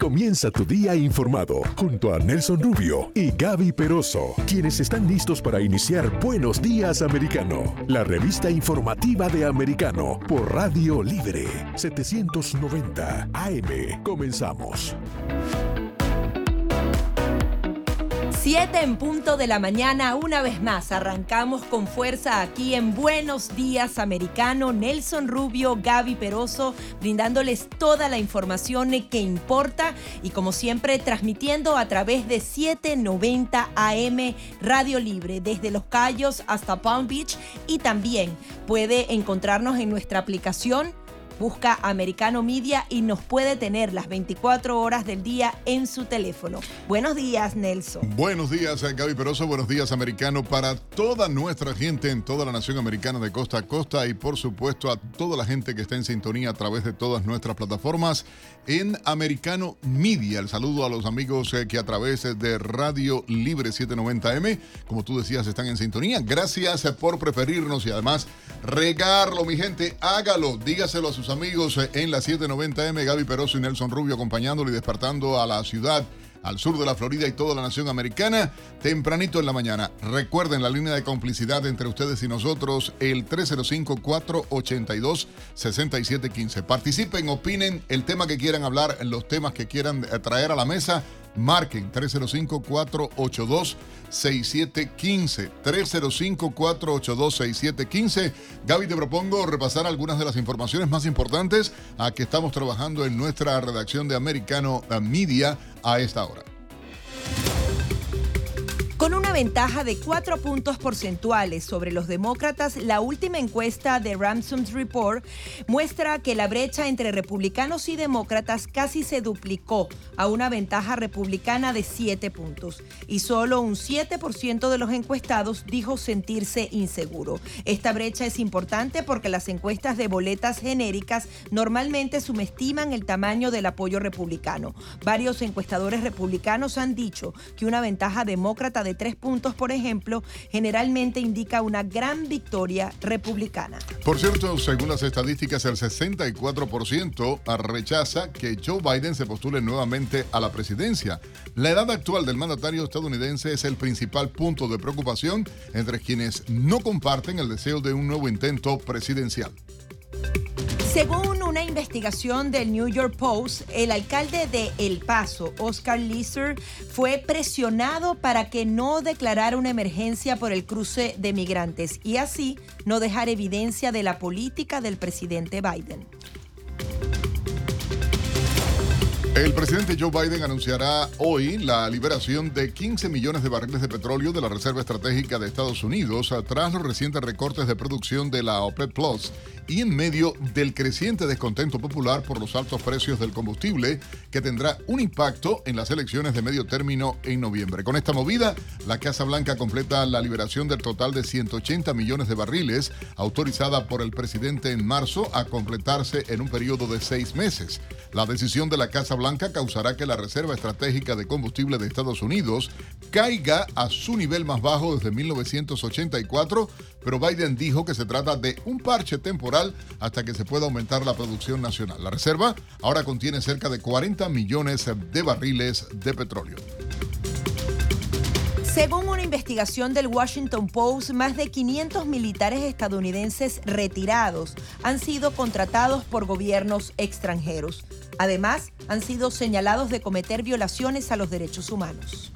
Comienza tu día informado junto a Nelson Rubio y Gaby Peroso, quienes están listos para iniciar Buenos Días Americano, la revista informativa de Americano por Radio Libre 790 AM. Comenzamos. 7 en punto de la mañana, una vez más, arrancamos con fuerza aquí en Buenos Días Americano. Nelson Rubio, Gaby Peroso, brindándoles toda la información que importa y como siempre transmitiendo a través de 790 AM Radio Libre, desde Los Cayos hasta Palm Beach y también puede encontrarnos en nuestra aplicación Busca Americano Media y nos puede tener las 24 horas del día en su teléfono. Buenos días, Nelson. Buenos días, Gaby Peroso. Buenos días, Americano, para toda nuestra gente en toda la nación americana de costa a costa y, por supuesto, a toda la gente que está en sintonía a través de todas nuestras plataformas en Americano Media. El saludo a los amigos eh, que a través de Radio Libre 790M, como tú decías, están en sintonía. Gracias eh, por preferirnos y además regarlo, mi gente. Hágalo, dígaselo a sus amigos eh, en la 790M, Gaby Peroso y Nelson Rubio acompañándolo y despertando a la ciudad al sur de la Florida y toda la nación americana, tempranito en la mañana. Recuerden la línea de complicidad entre ustedes y nosotros, el 305-482-6715. Participen, opinen el tema que quieran hablar, los temas que quieran eh, traer a la mesa. Marquen 305-482-6715. 305-482-6715. Gaby, te propongo repasar algunas de las informaciones más importantes a que estamos trabajando en nuestra redacción de Americano Media a esta hora. Con una ventaja de cuatro puntos porcentuales sobre los demócratas, la última encuesta de Ramsom's Report muestra que la brecha entre republicanos y demócratas casi se duplicó a una ventaja republicana de siete puntos. Y solo un 7% de los encuestados dijo sentirse inseguro. Esta brecha es importante porque las encuestas de boletas genéricas normalmente subestiman el tamaño del apoyo republicano. Varios encuestadores republicanos han dicho que una ventaja demócrata de tres puntos, por ejemplo, generalmente indica una gran victoria republicana. Por cierto, según las estadísticas, el 64% rechaza que Joe Biden se postule nuevamente a la presidencia. La edad actual del mandatario estadounidense es el principal punto de preocupación entre quienes no comparten el deseo de un nuevo intento presidencial. Según una investigación del New York Post, el alcalde de El Paso, Oscar Leeser, fue presionado para que no declarara una emergencia por el cruce de migrantes y así no dejar evidencia de la política del presidente Biden. El presidente Joe Biden anunciará hoy la liberación de 15 millones de barriles de petróleo de la Reserva Estratégica de Estados Unidos tras los recientes recortes de producción de la OPEP Plus y en medio del creciente descontento popular por los altos precios del combustible que tendrá un impacto en las elecciones de medio término en noviembre. Con esta movida, la Casa Blanca completa la liberación del total de 180 millones de barriles autorizada por el presidente en marzo a completarse en un periodo de seis meses. La decisión de la Casa Blanca causará que la Reserva Estratégica de Combustible de Estados Unidos caiga a su nivel más bajo desde 1984, pero Biden dijo que se trata de un parche temporal hasta que se pueda aumentar la producción nacional. La reserva ahora contiene cerca de 40 millones de barriles de petróleo. Según una investigación del Washington Post, más de 500 militares estadounidenses retirados han sido contratados por gobiernos extranjeros. Además, han sido señalados de cometer violaciones a los derechos humanos.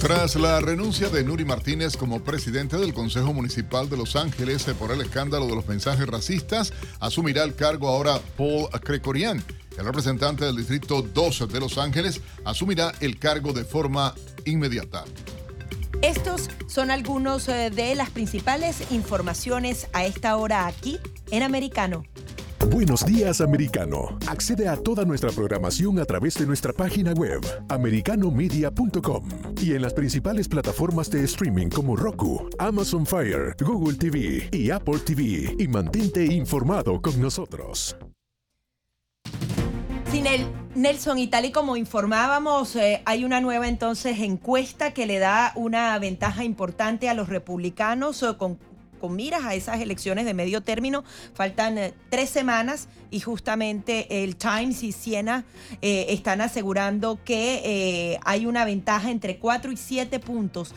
Tras la renuncia de Nuri Martínez como presidente del Consejo Municipal de Los Ángeles por el escándalo de los mensajes racistas, asumirá el cargo ahora Paul Crecorian. El representante del Distrito 2 de Los Ángeles asumirá el cargo de forma inmediata. Estos son algunos eh, de las principales informaciones a esta hora aquí en Americano. Buenos días, americano. Accede a toda nuestra programación a través de nuestra página web, americanomedia.com, y en las principales plataformas de streaming como Roku, Amazon Fire, Google TV y Apple TV, y mantente informado con nosotros. Sin el Nelson, y tal y como informábamos, eh, hay una nueva entonces encuesta que le da una ventaja importante a los republicanos eh, con con miras a esas elecciones de medio término. Faltan eh, tres semanas y justamente el Times y Siena eh, están asegurando que eh, hay una ventaja entre cuatro y siete puntos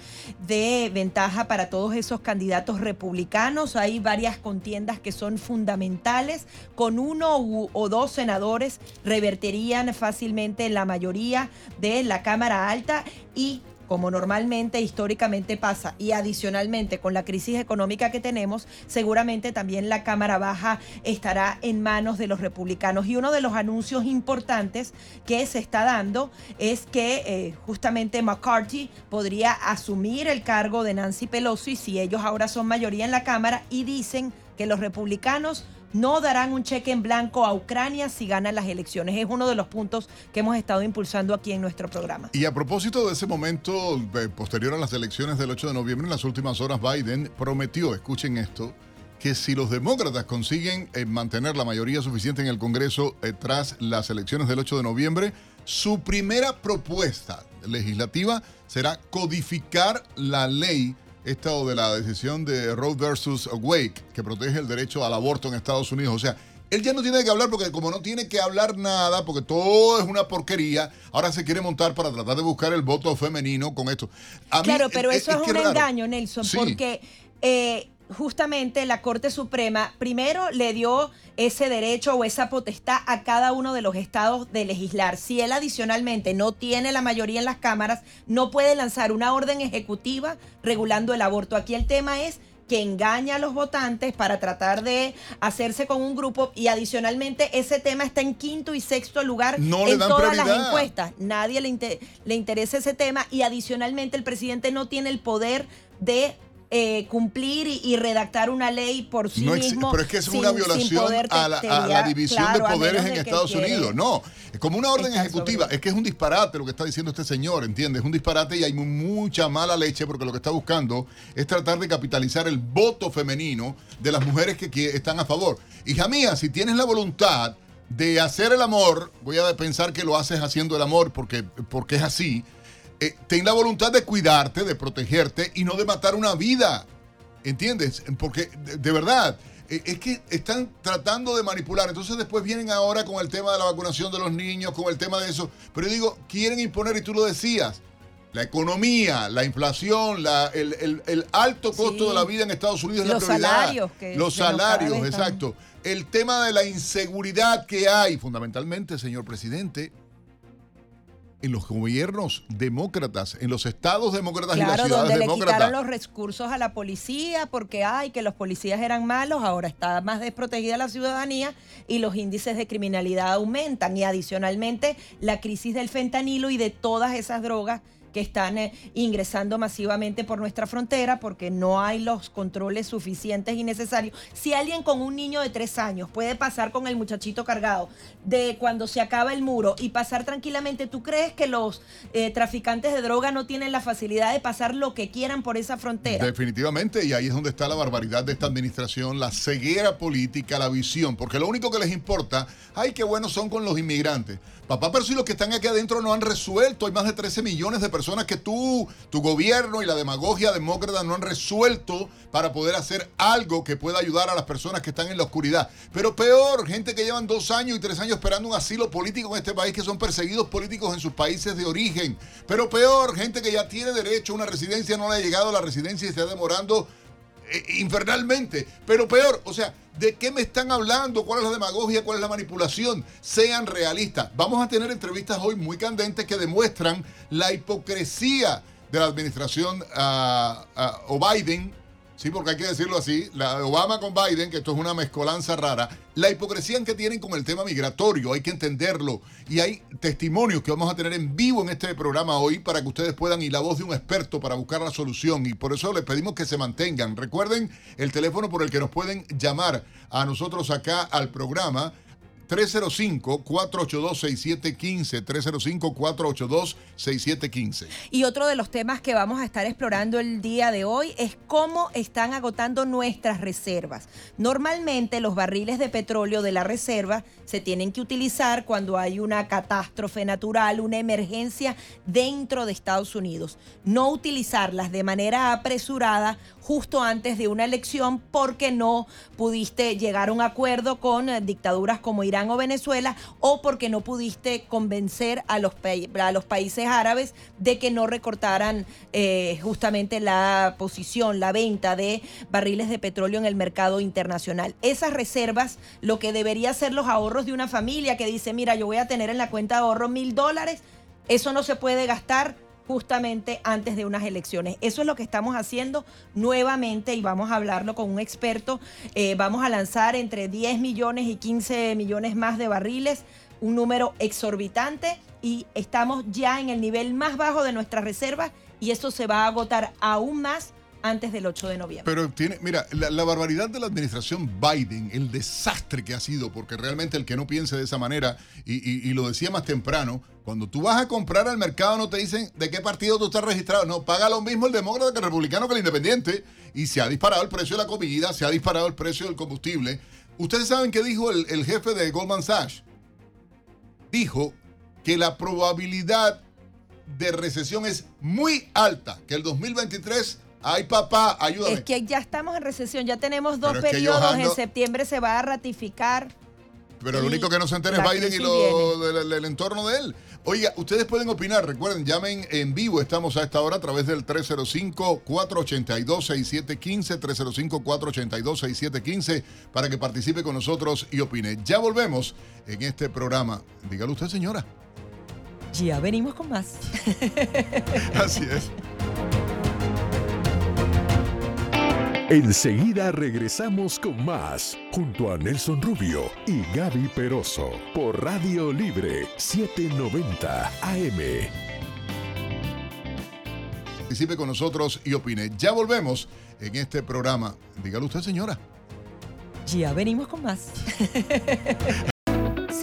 de ventaja para todos esos candidatos republicanos. Hay varias contiendas que son fundamentales. Con uno o dos senadores revertirían fácilmente la mayoría de la Cámara Alta y como normalmente históricamente pasa, y adicionalmente con la crisis económica que tenemos, seguramente también la Cámara Baja estará en manos de los republicanos. Y uno de los anuncios importantes que se está dando es que eh, justamente McCarthy podría asumir el cargo de Nancy Pelosi si ellos ahora son mayoría en la Cámara y dicen que los republicanos no darán un cheque en blanco a Ucrania si ganan las elecciones. Es uno de los puntos que hemos estado impulsando aquí en nuestro programa. Y a propósito de ese momento posterior a las elecciones del 8 de noviembre, en las últimas horas Biden prometió, escuchen esto, que si los demócratas consiguen eh, mantener la mayoría suficiente en el Congreso eh, tras las elecciones del 8 de noviembre, su primera propuesta legislativa será codificar la ley esta de la decisión de Roe versus Wake, que protege el derecho al aborto en Estados Unidos. O sea, él ya no tiene que hablar porque como no tiene que hablar nada, porque todo es una porquería, ahora se quiere montar para tratar de buscar el voto femenino con esto. claro, pero eso es, un engaño, Nelson, porque eh, justamente la Corte Suprema primero le dio ese derecho o esa potestad a cada uno de los estados de legislar. Si él adicionalmente no tiene la mayoría en las cámaras, no puede lanzar una orden ejecutiva regulando el aborto. Aquí el tema es que engaña a los votantes para tratar de hacerse con un grupo y adicionalmente ese tema está en quinto y sexto lugar en todas las encuestas. Nadie le, le interesa ese tema y adicionalmente el presidente no tiene el poder de eh, cumplir y, redactar una ley por sí mismo. Pero es que es una violación a, la, división de poderes en Estados Unidos. No, es como una orden ejecutiva. Es que es un disparate lo que está diciendo este señor, ¿entiendes? Es un disparate y hay mucha mala leche porque lo que está buscando es tratar de capitalizar el voto femenino de las mujeres que, están a favor. Hija mía, si tienes la voluntad de hacer el amor, voy a pensar que lo haces haciendo el amor porque, porque es así eh, ten la voluntad de cuidarte, de protegerte y no de matar una vida. ¿Entiendes? Porque de, verdad, eh, es que están tratando de manipular. Entonces después vienen ahora con el tema de la vacunación de los niños, con el tema de eso. Pero yo digo, quieren imponer, y tú lo decías, la economía, la inflación, el, alto costo de la vida en Estados Unidos es la prioridad. Salarios los salarios, exacto. El tema de la inseguridad que hay, fundamentalmente, señor presidente, en los gobiernos demócratas, en los estados demócratas y las ciudades donde le quitaron los recursos a la policía porque ay que los policías eran malos, ahora está más desprotegida la ciudadanía y los índices de criminalidad aumentan. Y adicionalmente la crisis del fentanilo y de todas esas drogas que están eh, ingresando masivamente por nuestra frontera porque no hay los controles suficientes y necesarios. Si alguien con un niño de tres años puede pasar con el muchachito cargado de cuando se acaba el muro y pasar tranquilamente, ¿tú crees que los eh, traficantes de droga no tienen la facilidad de pasar lo que quieran por esa frontera? Definitivamente, y ahí es donde está la barbaridad de esta administración, la ceguera política, la visión, porque lo único que les importa, ay, qué buenos son con los inmigrantes. Papá, pero si los que están aquí adentro no han resuelto, hay más de 13 millones de personas que tú, tu gobierno y la demagogia demócrata no han resuelto para poder hacer algo que pueda ayudar a las personas que están en la oscuridad. Pero peor, gente que llevan dos años y tres años esperando un asilo político en este país, que son perseguidos políticos en sus países de origen. Pero peor, gente que ya tiene derecho a una residencia, no le ha llegado a la residencia y está demorando eh, infernalmente. Pero peor, o sea, ¿de qué me están hablando? ¿Cuál es la demagogia? ¿Cuál es la manipulación? Sean realistas. Vamos a tener entrevistas hoy muy candentes que demuestran la hipocresía de la administración uh, Biden Sí, porque hay que decirlo así, la de Obama con Biden, que esto es una mezcolanza rara, la hipocresía que tienen con el tema migratorio, hay que entenderlo. Y hay testimonios que vamos a tener en vivo en este programa hoy para que ustedes puedan y la voz de un experto para buscar la solución. Y por eso les pedimos que se mantengan. Recuerden el teléfono por el que nos pueden llamar a nosotros acá al programa 305-482-6715. 305-482-6715. Y otro de los temas que vamos a estar explorando el día de hoy es cómo están agotando nuestras reservas. Normalmente los barriles de petróleo de la reserva se tienen que utilizar cuando hay una catástrofe natural, una emergencia dentro de Estados Unidos. No utilizarlas de manera apresurada justo antes de una elección porque no pudiste llegar a un acuerdo con eh, dictaduras como Irán o Venezuela o porque no pudiste convencer a los, países árabes de que no recortaran eh, justamente la posición, la venta de barriles de petróleo en el mercado internacional. Esas reservas, lo que debería ser los ahorros de una familia que dice, mira, yo voy a tener en la cuenta de ahorro mil dólares, eso no se puede gastar justamente antes de unas elecciones. Eso es lo que estamos haciendo nuevamente y vamos a hablarlo con un experto. Eh, vamos a lanzar entre 10 millones y 15 millones más de barriles, un número exorbitante y estamos ya en el nivel más bajo de nuestras reservas y eso se va a agotar aún más antes del 8 de noviembre. Pero tiene, mira, la, barbaridad de la administración Biden, el desastre que ha sido, porque realmente el que no piense de esa manera, y, lo decía más temprano, cuando tú vas a comprar al mercado no te dicen de qué partido tú estás registrado, no, paga lo mismo el demócrata que el republicano que el independiente, y se ha disparado el precio de la comida, se ha disparado el precio del combustible. Ustedes saben qué dijo el jefe de Goldman Sachs. Dijo que la probabilidad de recesión es muy alta, que el 2023 Ay, papá, ayúdame. Es que ya estamos en recesión, ya tenemos dos periodos. En septiembre se va a ratificar. Pero lo único que no se entera es Biden y lo del, entorno de él. Oiga, ustedes pueden opinar, recuerden, llamen en vivo, estamos a esta hora a través del 305-482-6715, 305-482-6715, para que participe con nosotros y opine. Ya volvemos en este programa. Dígalo usted, señora. Ya venimos con más. Así es. Enseguida regresamos con más, junto a Nelson Rubio y Gaby Peroso, por Radio Libre 790 AM. Participe con nosotros y opine. Ya volvemos en este programa. Dígalo usted, señora. Ya venimos con más.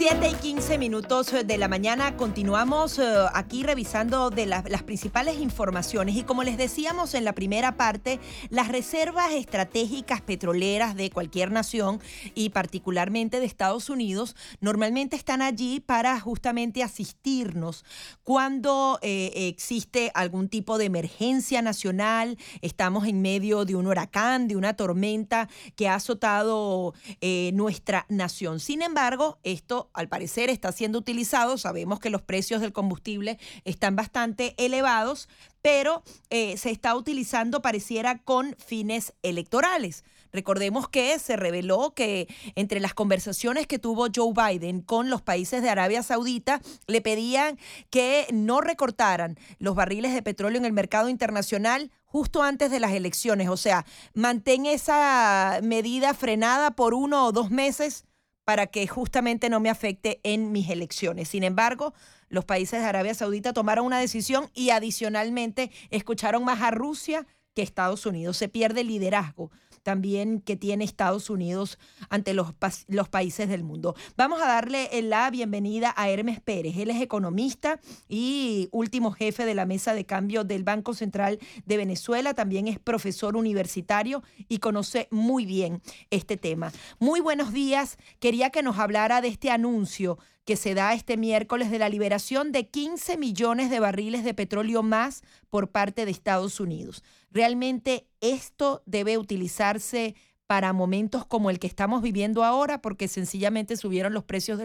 7 y 15 minutos de la mañana continuamos eh, aquí revisando de las principales informaciones y como les decíamos en la primera parte, las reservas estratégicas petroleras de cualquier nación y particularmente de Estados Unidos normalmente están allí para justamente asistirnos cuando eh, existe algún tipo de emergencia nacional, estamos en medio de un huracán, de una tormenta que ha azotado eh, nuestra nación. Sin embargo, esto al parecer está siendo utilizado. Sabemos que los precios del combustible están bastante elevados, pero eh, se está utilizando, pareciera, con fines electorales. Recordemos que se reveló que entre las conversaciones que tuvo Joe Biden con los países de Arabia Saudita, le pedían que no recortaran los barriles de petróleo en el mercado internacional justo antes de las elecciones. O sea, mantén esa medida frenada por uno o dos meses para que justamente no me afecte en mis elecciones. Sin embargo, los países de Arabia Saudita tomaron una decisión y adicionalmente escucharon más a Rusia que Estados Unidos. Se pierde liderazgo también que tiene Estados Unidos ante los, los países del mundo. Vamos a darle la bienvenida a Hermes Pérez. Él es economista y último jefe de la mesa de cambio del Banco Central de Venezuela. También es profesor universitario y conoce muy bien este tema. Muy buenos días. Quería que nos hablara de este anuncio que se da este miércoles de la liberación de 15 millones de barriles de petróleo más por parte de Estados Unidos. ¿Realmente esto debe utilizarse para momentos como el que estamos viviendo ahora porque sencillamente subieron los precios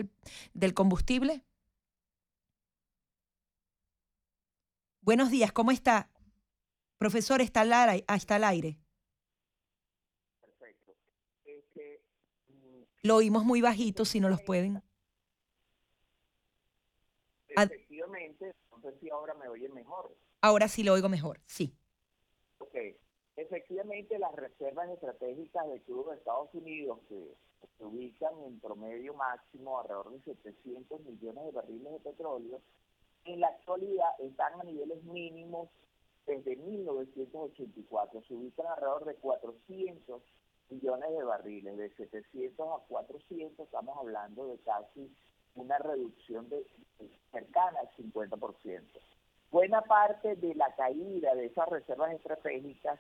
del, combustible? Buenos días, ¿cómo está? Profesor, está al aire. Está al aire. Perfecto. Mm, Lo oímos muy bajito, si no los pueden. Efectivamente, no sé si ahora me oyen mejor. Ahora sí lo oigo mejor, sí. Ok. Efectivamente, las reservas estratégicas de crudo de Estados Unidos, que se ubican en promedio máximo alrededor de 700 millones de barriles de petróleo, en la actualidad están a niveles mínimos desde 1984. Se ubican alrededor de 400 millones de barriles, de 700 a 400, estamos hablando de casi una reducción de cercana al 50%. Buena parte de la caída de esas reservas estratégicas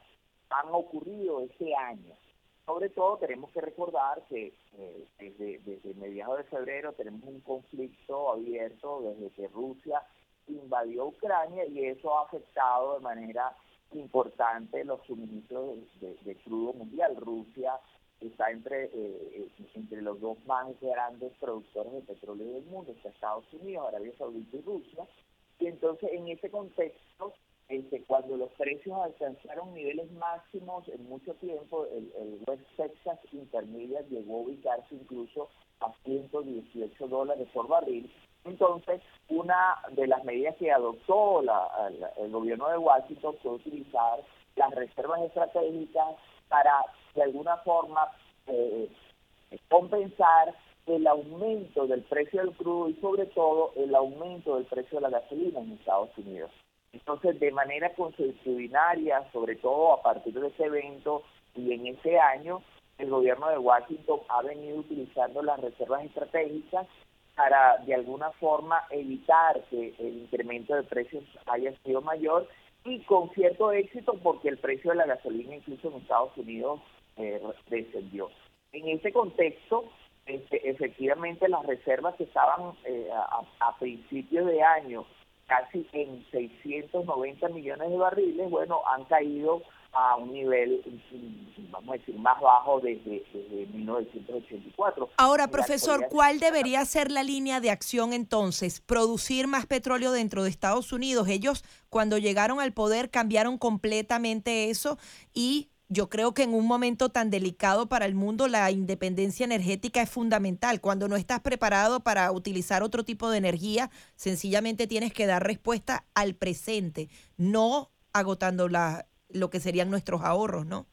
han ocurrido este año. Sobre todo tenemos que recordar que eh, desde, desde mediados de febrero tenemos un conflicto abierto desde que Rusia invadió Ucrania y eso ha afectado de manera importante los suministros de, crudo mundial. Rusia está entre, eh, eh, entre los dos más grandes productores de petróleo del mundo, está Estados Unidos, Arabia Saudita y Rusia. Y entonces en ese contexto, este, cuando los precios alcanzaron niveles máximos en mucho tiempo, el, el West Texas Intermediate llegó a ubicarse incluso a 118 dólares por barril entonces, una de las medidas que adoptó el gobierno de Washington fue utilizar las reservas estratégicas para, de alguna forma, eh, compensar el aumento del precio del crudo y sobre todo el aumento del precio de la gasolina en Estados Unidos. Entonces, de manera consuetudinaria, sobre todo a partir de ese evento y en ese año, el gobierno de Washington ha venido utilizando las reservas estratégicas para de alguna forma evitar que el incremento de precios haya sido mayor y con cierto éxito porque el precio de la gasolina incluso en Estados Unidos eh, descendió. En ese contexto, este, efectivamente las reservas que estaban eh, a, a principios de año casi en 690 millones de barriles, bueno, han caído a un nivel, vamos a decir, más bajo desde, 1984. Ahora, profesor, ¿cuál debería ser la línea de acción entonces? ¿Producir más petróleo dentro de Estados Unidos? Ellos, cuando llegaron al poder, cambiaron completamente eso y yo creo que en un momento tan delicado para el mundo la independencia energética es fundamental. Cuando no estás preparado para utilizar otro tipo de energía, sencillamente tienes que dar respuesta al presente, no agotando la, lo que serían nuestros ahorros, ¿no?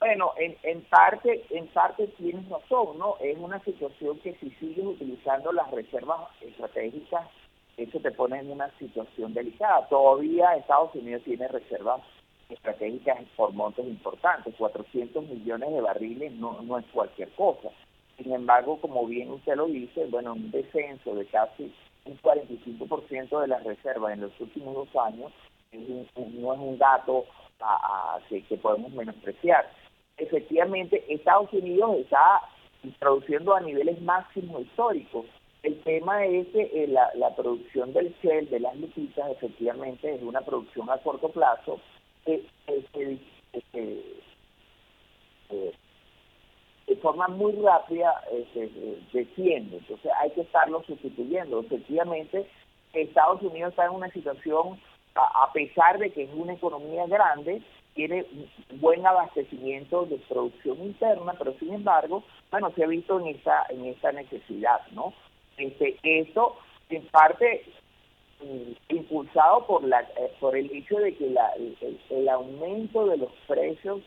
Bueno, en, en parte en parte tienes razón, ¿no? Es una situación que si sigues utilizando las reservas estratégicas, eso te pone en una situación delicada. Todavía Estados Unidos tiene reservas estratégicas por montos importantes, 400 millones de barriles no, no es cualquier cosa. Sin embargo, como bien usted lo dice, bueno, un descenso de casi un 45% de las reservas en los últimos dos años no es un dato a, que, podemos menospreciar. Efectivamente, Estados Unidos está produciendo a niveles máximos históricos. El tema es que eh, la, la, producción del Shell, de las lupitas, efectivamente es una producción a corto plazo que, de forma muy rápida este, desciende. Entonces hay que estarlo sustituyendo. Efectivamente, Estados Unidos está en una situación a pesar de que es una economía grande, tiene buen abastecimiento de producción interna, pero sin embargo, bueno, se ha visto en esta en esta necesidad, ¿no? Este, eso en parte mm, impulsado por la eh, por el hecho de que la, el, aumento de los precios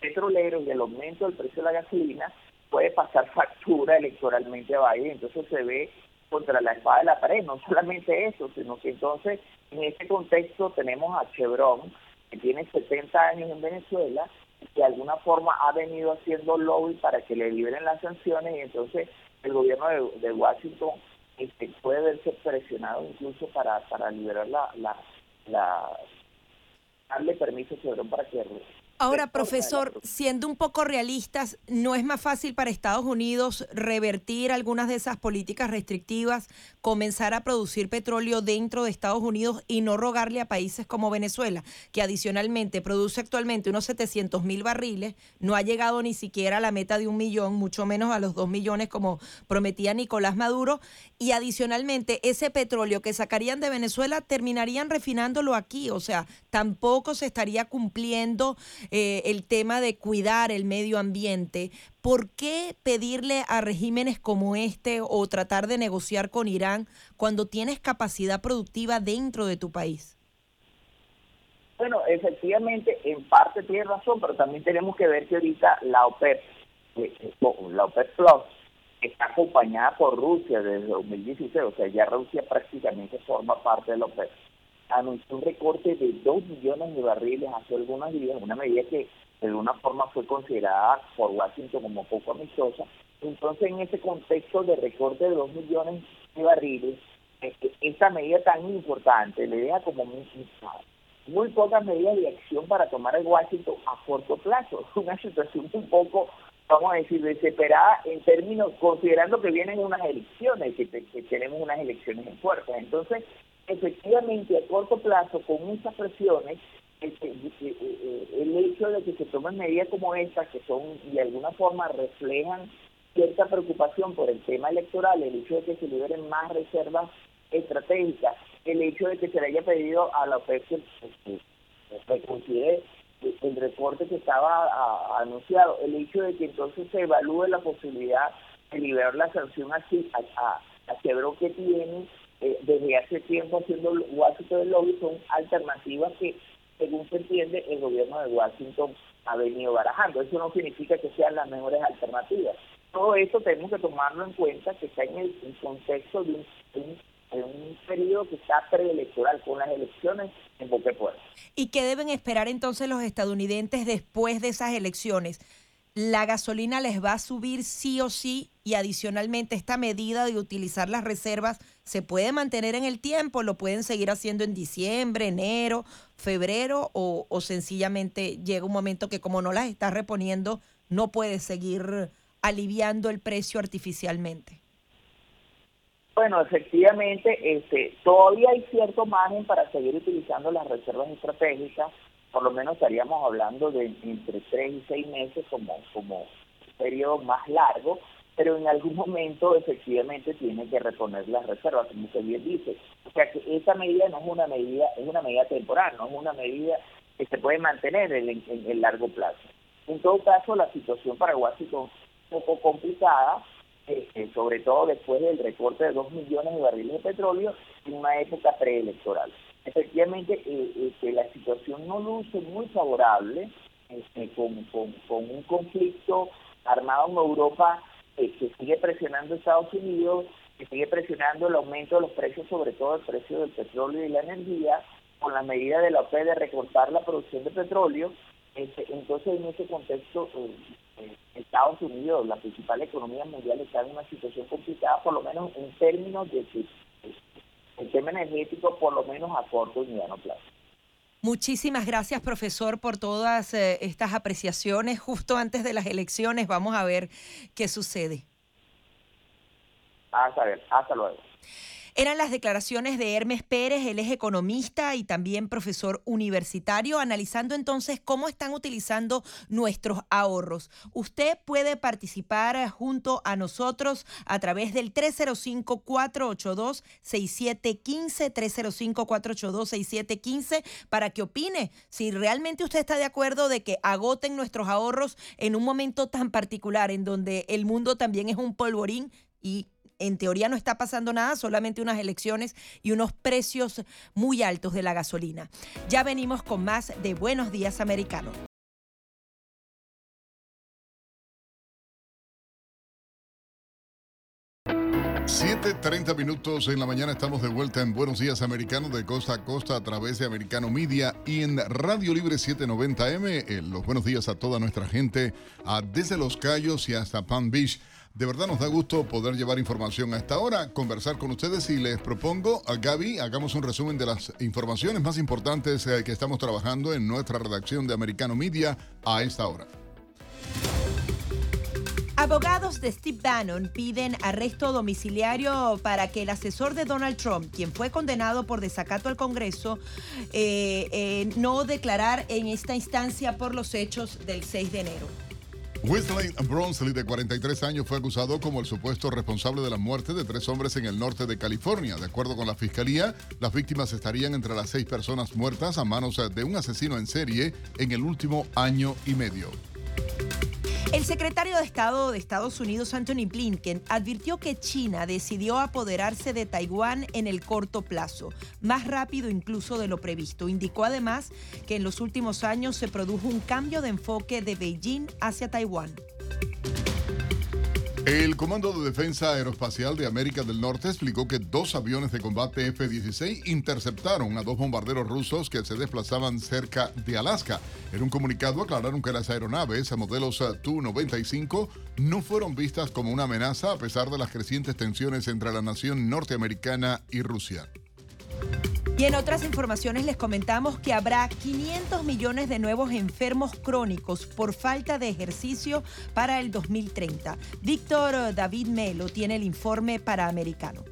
petroleros y el aumento del precio de la gasolina puede pasar factura electoralmente a Biden, entonces se ve contra la espada de la pared, no solamente eso, sino que entonces en este contexto tenemos a Chevron, que tiene 70 años en Venezuela, que de alguna forma ha venido haciendo lobby para que le liberen las sanciones y entonces el gobierno de, Washington este, puede verse presionado incluso para, para liberar la darle permiso a Chevron para que Ahora, profesor, siendo un poco realistas, ¿no es más fácil para Estados Unidos revertir algunas de esas políticas restrictivas, comenzar a producir petróleo dentro de Estados Unidos y no rogarle a países como Venezuela, que adicionalmente produce actualmente unos 700 mil barriles, no ha llegado ni siquiera a la meta de un millón, mucho menos a los dos millones como prometía Nicolás Maduro, y adicionalmente ese petróleo que sacarían de Venezuela terminarían refinándolo aquí, o sea, tampoco se estaría cumpliendo eh, el tema de cuidar el medio ambiente, ¿por qué pedirle a regímenes como este o tratar de negociar con Irán cuando tienes capacidad productiva dentro de tu país? Bueno, efectivamente, en parte tiene razón, pero también tenemos que ver que ahorita la OPEP, eh, eh, la OPEP Plus, está acompañada por Rusia desde 2016, o sea, ya Rusia prácticamente forma parte de la OPEP anunció un recorte de 2 millones de barriles hace algunos días, una medida que de alguna forma fue considerada por Washington como poco amistosa. Entonces, en ese contexto de recorte de 2 millones de barriles, este, esta medida tan importante le deja como muy, pocas medidas de acción para tomar el Washington a corto plazo. Una situación un poco, vamos a decir, desesperada en términos, considerando que vienen unas elecciones, que, que tenemos unas elecciones en fuerza. Entonces, efectivamente, a corto plazo, con muchas presiones, este, el hecho de que se tomen medidas como estas, que son de alguna forma reflejan cierta preocupación por el tema electoral, el hecho de que se liberen más reservas estratégicas, el hecho de que se le haya pedido a la OPEP que reconsidere el reporte que estaba anunciado, el hecho de que entonces se evalúe la posibilidad de liberar la sanción así a, a, que tiene eh, desde hace tiempo haciendo Washington del lobby son alternativas que según se entiende el gobierno de Washington ha venido barajando. Eso no significa que sean las mejores alternativas. Todo eso tenemos que tomarlo en cuenta que está en el, contexto de un periodo que está preelectoral, con las elecciones en puerta. ¿Y qué deben esperar entonces los estadounidenses después de esas elecciones? ¿La gasolina les va a subir sí o sí? Y adicionalmente, esta medida de utilizar las reservas se puede mantener en el tiempo, lo pueden seguir haciendo en diciembre, enero, febrero, o, o sencillamente llega un momento que como no las está reponiendo, no puede seguir aliviando el precio artificialmente. Bueno, efectivamente, este, todavía hay cierto margen para seguir utilizando las reservas estratégicas, por lo menos estaríamos hablando de entre tres y seis meses como, como periodo más largo, pero en algún momento efectivamente tiene que reponer las reservas, como usted bien dice. O sea que esa medida no es una medida, es una medida temporal, no es una medida que se puede mantener en, el largo plazo. En todo caso, la situación para Washington es un poco complicada, este, sobre todo después del recorte de 2 millones de barriles de petróleo en una época preelectoral. Efectivamente, eh, este, la situación no luce muy favorable este, con, un conflicto armado en Europa eh, que sigue presionando Estados Unidos, que sigue presionando el aumento de los precios, sobre todo el precio del petróleo y la energía, con la medida de la OPE de recortar la producción de petróleo. entonces, en ese contexto, eh, Estados Unidos, la principal economía mundial, está en una situación complicada, por lo menos en términos de el tema energético, por lo menos a corto y mediano plazo. Muchísimas gracias, profesor, por todas eh, estas apreciaciones. Justo antes de las elecciones, vamos a ver qué sucede. Ver, hasta luego. Eran las declaraciones de Hermes Pérez, él es economista y también profesor universitario, analizando entonces cómo están utilizando nuestros ahorros. Usted puede participar junto a nosotros a través del 305-482-6715, 305-482-6715, para que opine si realmente usted está de acuerdo de que agoten nuestros ahorros en un momento tan particular en donde el mundo también es un polvorín y en teoría no está pasando nada, solamente unas elecciones y unos precios muy altos de la gasolina. Ya venimos con más de Buenos Días Americano. Treinta minutos en la mañana estamos de vuelta en Buenos Días Americano de costa a costa a través de Americano Media y en Radio Libre 790M. Eh, los buenos días a toda nuestra gente, desde Los Cayos y hasta Palm Beach. De verdad nos da gusto poder llevar información a esta hora, conversar con ustedes y les propongo a Gaby, hagamos un resumen de las informaciones más importantes eh, que estamos trabajando en nuestra redacción de Americano Media a esta hora. Abogados de Steve Bannon piden arresto domiciliario para que el asesor de Donald Trump, quien fue condenado por desacato al Congreso, eh, eh, no declarar en esta instancia por los hechos del 6 de enero. Wesley Bronsley, de 43 años, fue acusado como el supuesto responsable de la muerte de tres hombres en el norte de California. De acuerdo con la fiscalía, las víctimas estarían entre las seis personas muertas a manos de un asesino en serie en el último año y medio. El secretario de Estado de Estados Unidos, Anthony Blinken, advirtió que China decidió apoderarse de Taiwán en el corto plazo, más rápido incluso de lo previsto. Indicó además que en los últimos años se produjo un cambio de enfoque de Beijing hacia Taiwán. El Comando de Defensa Aeroespacial de América del Norte explicó que dos aviones de combate F-16 interceptaron a dos bombarderos rusos que se desplazaban cerca de Alaska. En un comunicado aclararon que las aeronaves a modelos Tu-95 no fueron vistas como una amenaza a pesar de las crecientes tensiones entre la nación norteamericana y Rusia. Y en otras informaciones les comentamos que habrá 500 millones de nuevos enfermos crónicos por falta de ejercicio para el 2030. Víctor David Melo tiene el informe para Americano.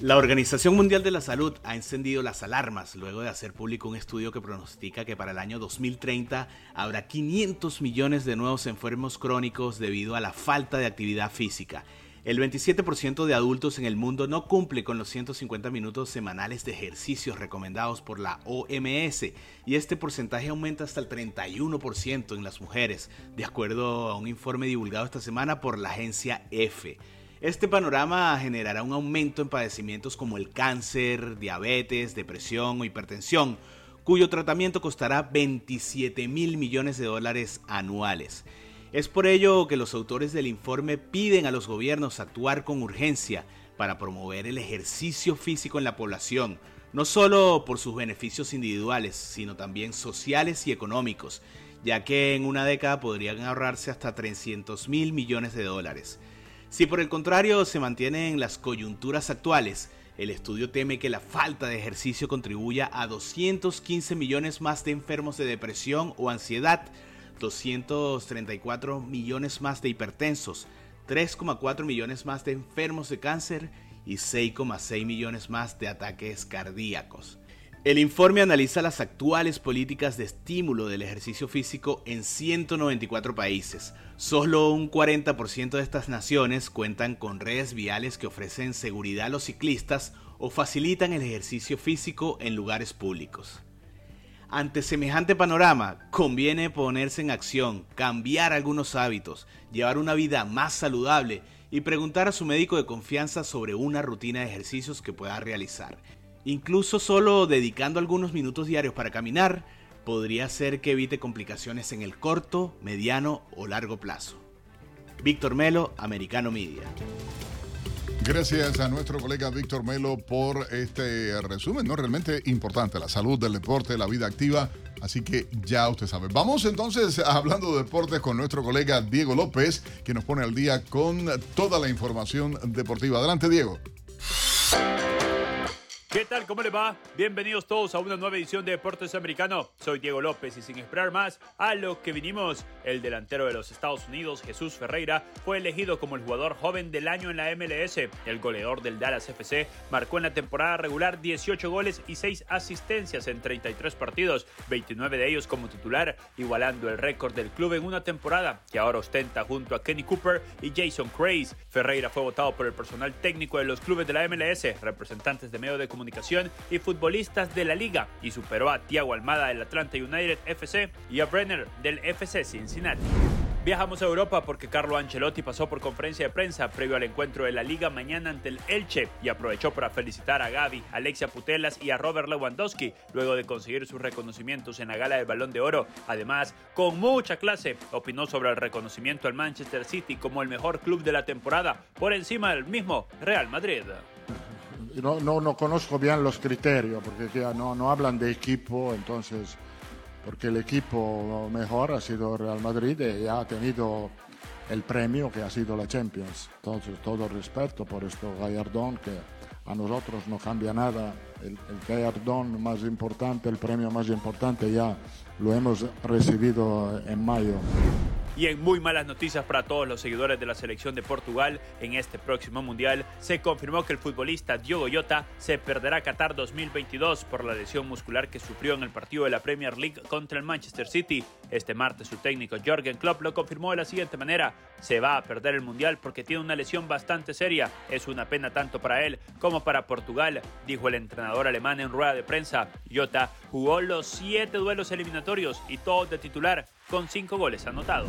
La Organización Mundial de la Salud ha encendido las alarmas luego de hacer público un estudio que pronostica que para el año 2030 habrá 500 millones de nuevos enfermos crónicos debido a la falta de actividad física. El 27% de adultos en el mundo no cumple con los 150 minutos semanales de ejercicios recomendados por la OMS y este porcentaje aumenta hasta el 31% en las mujeres, de acuerdo a un informe divulgado esta semana por la agencia EFE. Este panorama generará un aumento en padecimientos como el cáncer, diabetes, depresión o hipertensión, cuyo tratamiento costará 27 mil millones de dólares anuales. Es por ello que los autores del informe piden a los gobiernos actuar con urgencia para promover el ejercicio físico en la población, no solo por sus beneficios individuales, sino también sociales y económicos, ya que en una década podrían ahorrarse hasta 300 mil millones de dólares. Si por el contrario se mantienen las coyunturas actuales, el estudio teme que la falta de ejercicio contribuya a 215 millones más de enfermos de depresión o ansiedad, 234 millones más de hipertensos, 3,4 millones más de enfermos de cáncer y 6,6 millones más de ataques cardíacos. El informe analiza las actuales políticas de estímulo del ejercicio físico en 194 países. Solo un 40% de estas naciones cuentan con redes viales que ofrecen seguridad a los ciclistas o facilitan el ejercicio físico en lugares públicos. Ante semejante panorama, conviene ponerse en acción, cambiar algunos hábitos, llevar una vida más saludable y preguntar a su médico de confianza sobre una rutina de ejercicios que pueda realizar. Incluso solo dedicando algunos minutos diarios para caminar, podría hacer que evite complicaciones en el corto, mediano o largo plazo. Víctor Melo, Americano Media. Gracias a nuestro colega Víctor Melo por este resumen, ¿no? Realmente importante, la salud del deporte, la vida activa. Así que ya usted sabe. Vamos entonces hablando de deportes con nuestro colega Diego López, que nos pone al día con toda la información deportiva. Adelante, Diego. ¿Qué tal? ¿Cómo le va? Bienvenidos todos a una nueva edición de Deportes Americano. Soy Diego López y sin esperar más a lo que vinimos, el delantero de los Estados Unidos, Jesús Ferreira, fue elegido como el jugador joven del año en la MLS. El goleador del Dallas FC marcó en la temporada regular 18 goles y 6 asistencias en 33 partidos, 29 de ellos como titular, igualando el récord del club en una temporada que ahora ostenta junto a Kenny Cooper y Jason Craze. Ferreira fue votado por el personal técnico de los clubes de la MLS, representantes de medio de comunicación y futbolistas de la liga y superó a Thiago Almada del Atlanta United FC y a Brenner del FC Cincinnati. Viajamos a Europa porque Carlo Ancelotti pasó por conferencia de prensa previo al encuentro de la Liga mañana ante el Elche y aprovechó para felicitar a Gaby, Alexia Putelas y a Robert Lewandowski luego de conseguir sus reconocimientos en la gala del Balón de Oro. Además, con mucha clase, opinó sobre el reconocimiento al Manchester City como el mejor club de la temporada por encima del mismo Real Madrid no, no, no, conozco bien los criterios, porque no, no hablan de equipo, entonces, porque el equipo mejor ha sido Real Madrid y ha tenido el premio que ha sido la Champions. Entonces, todo respeto por esto gallardón que a nosotros no cambia nada. El, el gallardón más importante, el premio más importante ya lo hemos recibido en mayo. Y en muy malas noticias para todos los seguidores de la selección de Portugal, en este próximo mundial se confirmó que el futbolista Diogo Jota se perderá Qatar 2022 por la lesión muscular que sufrió en el partido de la Premier League contra el Manchester City. Este martes su técnico Jorgen Klopp lo confirmó de la siguiente manera: se va a perder el mundial porque tiene una lesión bastante seria. Es una pena tanto para él como para Portugal, dijo el entrenador alemán en rueda de prensa. Jota jugó los siete duelos eliminatorios y todos de titular con cinco goles anotados.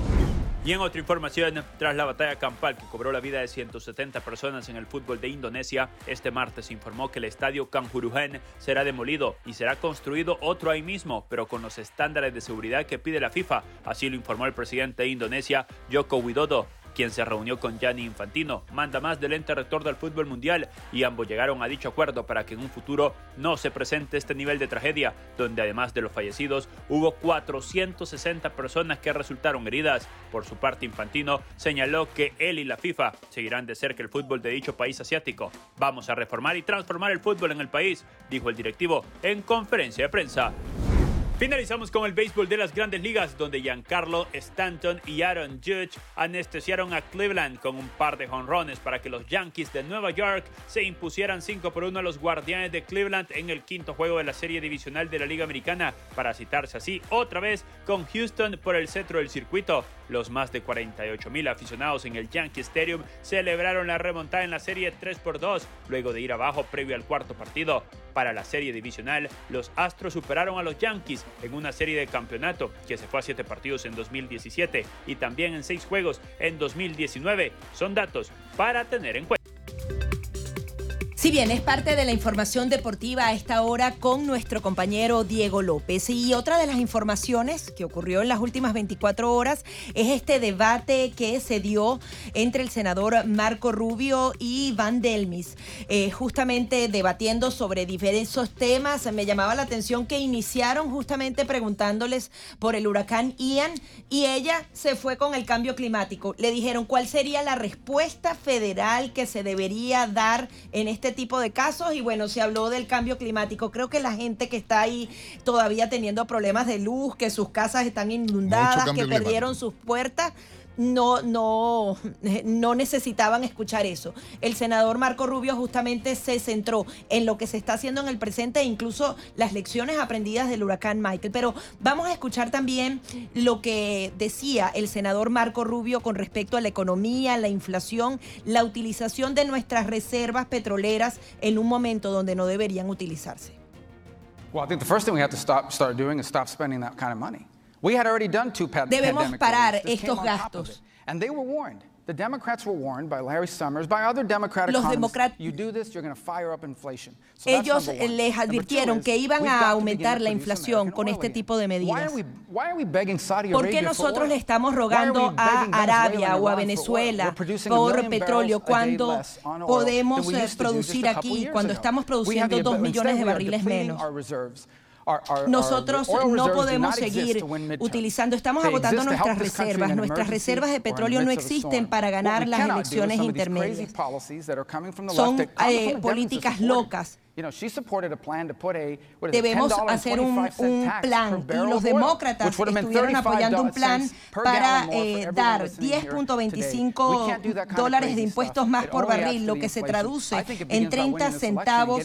Y en otra información, tras la batalla campal que cobró la vida de 170 personas en el fútbol de Indonesia, este martes informó que el estadio Kanjuruhan será demolido y será construido otro ahí mismo, pero con los estándares de seguridad que pide la FIFA. Así lo informó el presidente de Indonesia, Joko Widodo. Quien se reunió con Gianni Infantino, manda más del ente rector del fútbol mundial y ambos llegaron a dicho acuerdo para que en un futuro no se presente este nivel de tragedia, donde además de los fallecidos hubo 460 personas que resultaron heridas. Por su parte, Infantino señaló que él y la FIFA seguirán de cerca el fútbol de dicho país asiático. Vamos a reformar y transformar el fútbol en el país, dijo el directivo en conferencia de prensa. Finalizamos con el béisbol de las grandes ligas, donde Giancarlo Stanton y Aaron Judge anestesiaron a Cleveland con un par de jonrones para que los Yankees de Nueva York se impusieran 5 por 1 a los Guardianes de Cleveland en el quinto juego de la serie divisional de la Liga Americana, para citarse así otra vez con Houston por el centro del circuito. Los más de 48 mil aficionados en el Yankee Stadium celebraron la remontada en la serie 3 por 2, luego de ir abajo previo al cuarto partido. Para la serie divisional, los Astros superaron a los Yankees en una serie de campeonato que se fue a 7 partidos en 2017 y también en 6 juegos en 2019. Son datos para tener en cuenta. Si bien es parte de la información deportiva a esta hora con nuestro compañero Diego López. Y otra de las informaciones que ocurrió en las últimas 24 horas es este debate que se dio entre el senador Marco Rubio y Van Delmis, eh, justamente debatiendo sobre diversos temas. Me llamaba la atención que iniciaron justamente preguntándoles por el huracán Ian y ella se fue con el cambio climático. Le dijeron cuál sería la respuesta federal que se debería dar en este este tipo de casos y bueno, se habló del cambio climático. Creo que la gente que está ahí todavía teniendo problemas de luz, que sus casas están inundadas, que perdieron sus puertas, no, no, no necesitaban escuchar eso. El senador Marco Rubio justamente se centró en lo que se está haciendo en el presente e incluso las lecciones aprendidas del huracán Michael. Pero vamos a escuchar también lo que decía el senador Marco Rubio con respecto a la economía, la inflación, la utilización de nuestras reservas petroleras en un momento donde no deberían utilizarse. Well, I think the first thing we have to stop, start doing is stop spending that kind of money. Debemos parar estos gastos. And they were warned. The Democrats were warned by Larry Summers, by other Democratic Los democrat... you do this, you're going to fire up inflation. So Ellos les advirtieron que iban a aumentar la inflación con este tipo de medidas. ¿Por qué nosotros le estamos rogando a Arabia o a Venezuela por petróleo cuando podemos producir aquí, cuando estamos produciendo dos millones de barriles menos? Nosotros no podemos seguir utilizando, estamos agotando nuestras reservas. Nuestras reservas de petróleo no existen para ganar las elecciones intermedias. Son eh, políticas locas Debemos hacer un, plan. y los demócratas estuvieron apoyando un plan para eh, dar 10.25 dólares de impuestos más por barril, lo que se traduce en 30 centavos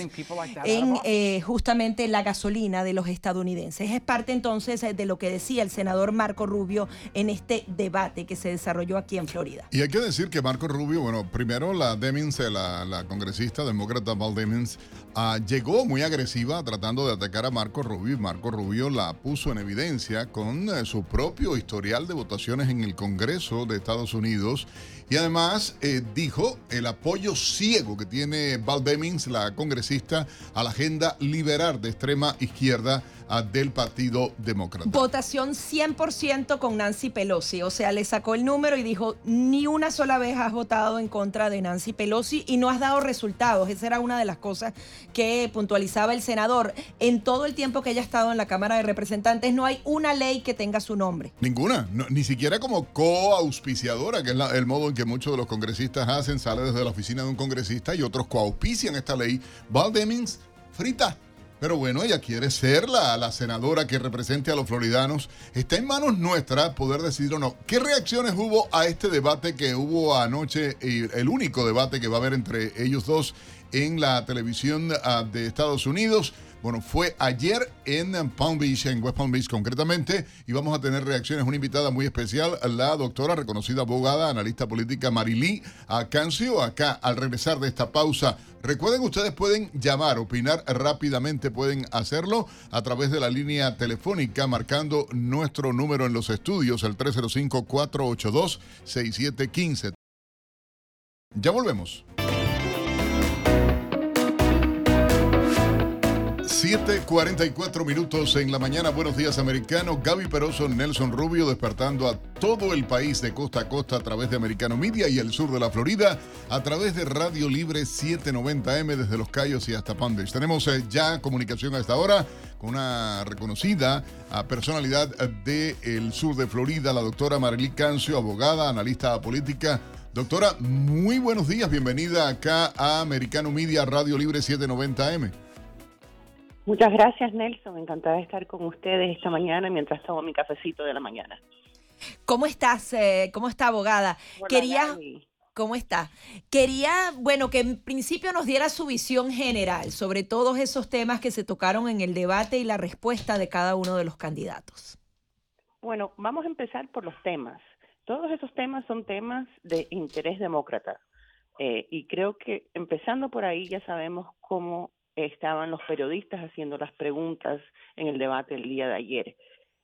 en eh, justamente la gasolina de los estadounidenses. Es parte entonces eh, de lo que decía el senador Marco Rubio en este debate que se desarrolló aquí en Florida. Y hay que decir que Marco Rubio, bueno, primero la Demins, la, la congresista demócrata Val Demins, Ah, llegó muy agresiva tratando de atacar a Marco Rubio Marco Rubio la puso en evidencia con eh, su propio historial de votaciones en el Congreso de Estados Unidos. Y además eh, dijo el apoyo ciego que tiene Val Demings, la congresista, a la agenda liberal de extrema izquierda del Partido Demócrata. Votación 100% con Nancy Pelosi, o sea, le sacó el número y dijo, ni una sola vez has votado en contra de Nancy Pelosi y no has dado resultados. Esa era una de las cosas que puntualizaba el senador. En todo el tiempo que haya estado en la Cámara de Representantes no hay una ley que tenga su nombre. Ninguna, ni siquiera como coauspiciadora, que es el modo en que muchos de los congresistas hacen, sale desde la oficina de un congresista y otros coauspician esta ley. Val Demings frita pero bueno, ella quiere ser la, senadora que represente a los floridanos. Está en manos nuestras poder decidir o no. ¿Qué reacciones hubo a este debate que hubo anoche, el único debate que va a haber entre ellos dos en la televisión ah, de Estados Unidos? Bueno, fue ayer en Palm Beach, en West Palm Beach concretamente, y vamos a tener reacciones. Una invitada muy especial, la doctora, reconocida abogada, analista política Marilí Acancio, acá al regresar de esta pausa. Recuerden ustedes pueden llamar, opinar rápidamente, pueden hacerlo a través de la línea telefónica marcando nuestro número en los estudios, el 305-482-6715. Ya volvemos. 7:44 minutos en la mañana. Buenos días, americano. Gaby Peroso, Nelson Rubio, despertando a todo el país de costa a costa a través de Americano Media y el sur de la Florida a través de Radio Libre 790M desde Los Cayos y hasta Palm Tenemos eh, ya comunicación a esta hora con una reconocida ah, personalidad del sur de Florida, la doctora Marily Cancio, abogada, analista política. Doctora, muy buenos días. Bienvenida acá a Americano Media Radio Libre 790M. Muchas gracias, Nelson. Encantada de estar con ustedes esta mañana mientras tomo mi cafecito de la mañana. ¿Cómo estás? Eh, ¿Cómo está, abogada? Quería... ¿Cómo está? Quería, bueno, que en principio nos diera su visión general sobre todos esos temas que se tocaron en el debate y la respuesta de cada uno de los candidatos. Bueno, vamos a empezar por los temas. Todos esos temas son temas de interés demócrata. Eh, y creo que empezando por ahí ya sabemos cómo estaban los periodistas haciendo las preguntas en el debate el día de ayer.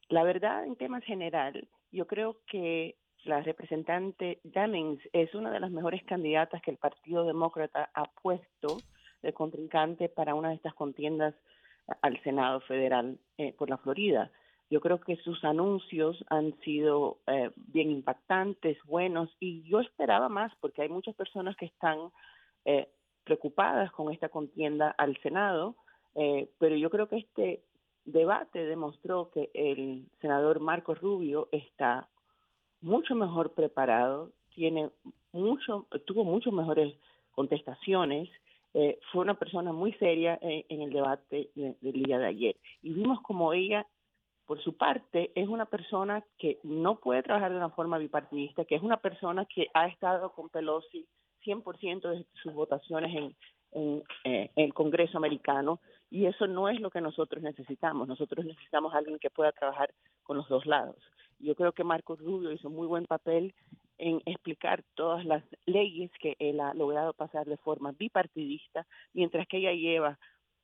La verdad, en temas general, yo creo que la representante Jennings es una de las mejores candidatas que el Partido Demócrata ha puesto de contrincante para una de estas contiendas al Senado Federal eh, por la Florida. Yo creo que sus anuncios han sido eh, bien impactantes, buenos, y yo esperaba más porque hay muchas personas que están eh, preocupadas con esta contienda al Senado, eh, pero yo creo que este debate demostró que el senador Marco Rubio está mucho mejor preparado, tiene mucho, tuvo mucho mejores contestaciones, eh, fue una persona muy seria en, el debate del día de ayer. Y vimos como ella, por su parte, es una persona que no puede trabajar de una forma bipartidista, que es una persona que ha estado con Pelosi 100% de sus votaciones en, eh, en, el Congreso americano y eso no es lo que nosotros necesitamos. Nosotros necesitamos alguien que pueda trabajar con los dos lados. Yo creo que Marcos Rubio hizo muy buen papel en explicar todas las leyes que él ha logrado pasar de forma bipartidista, mientras que ella lleva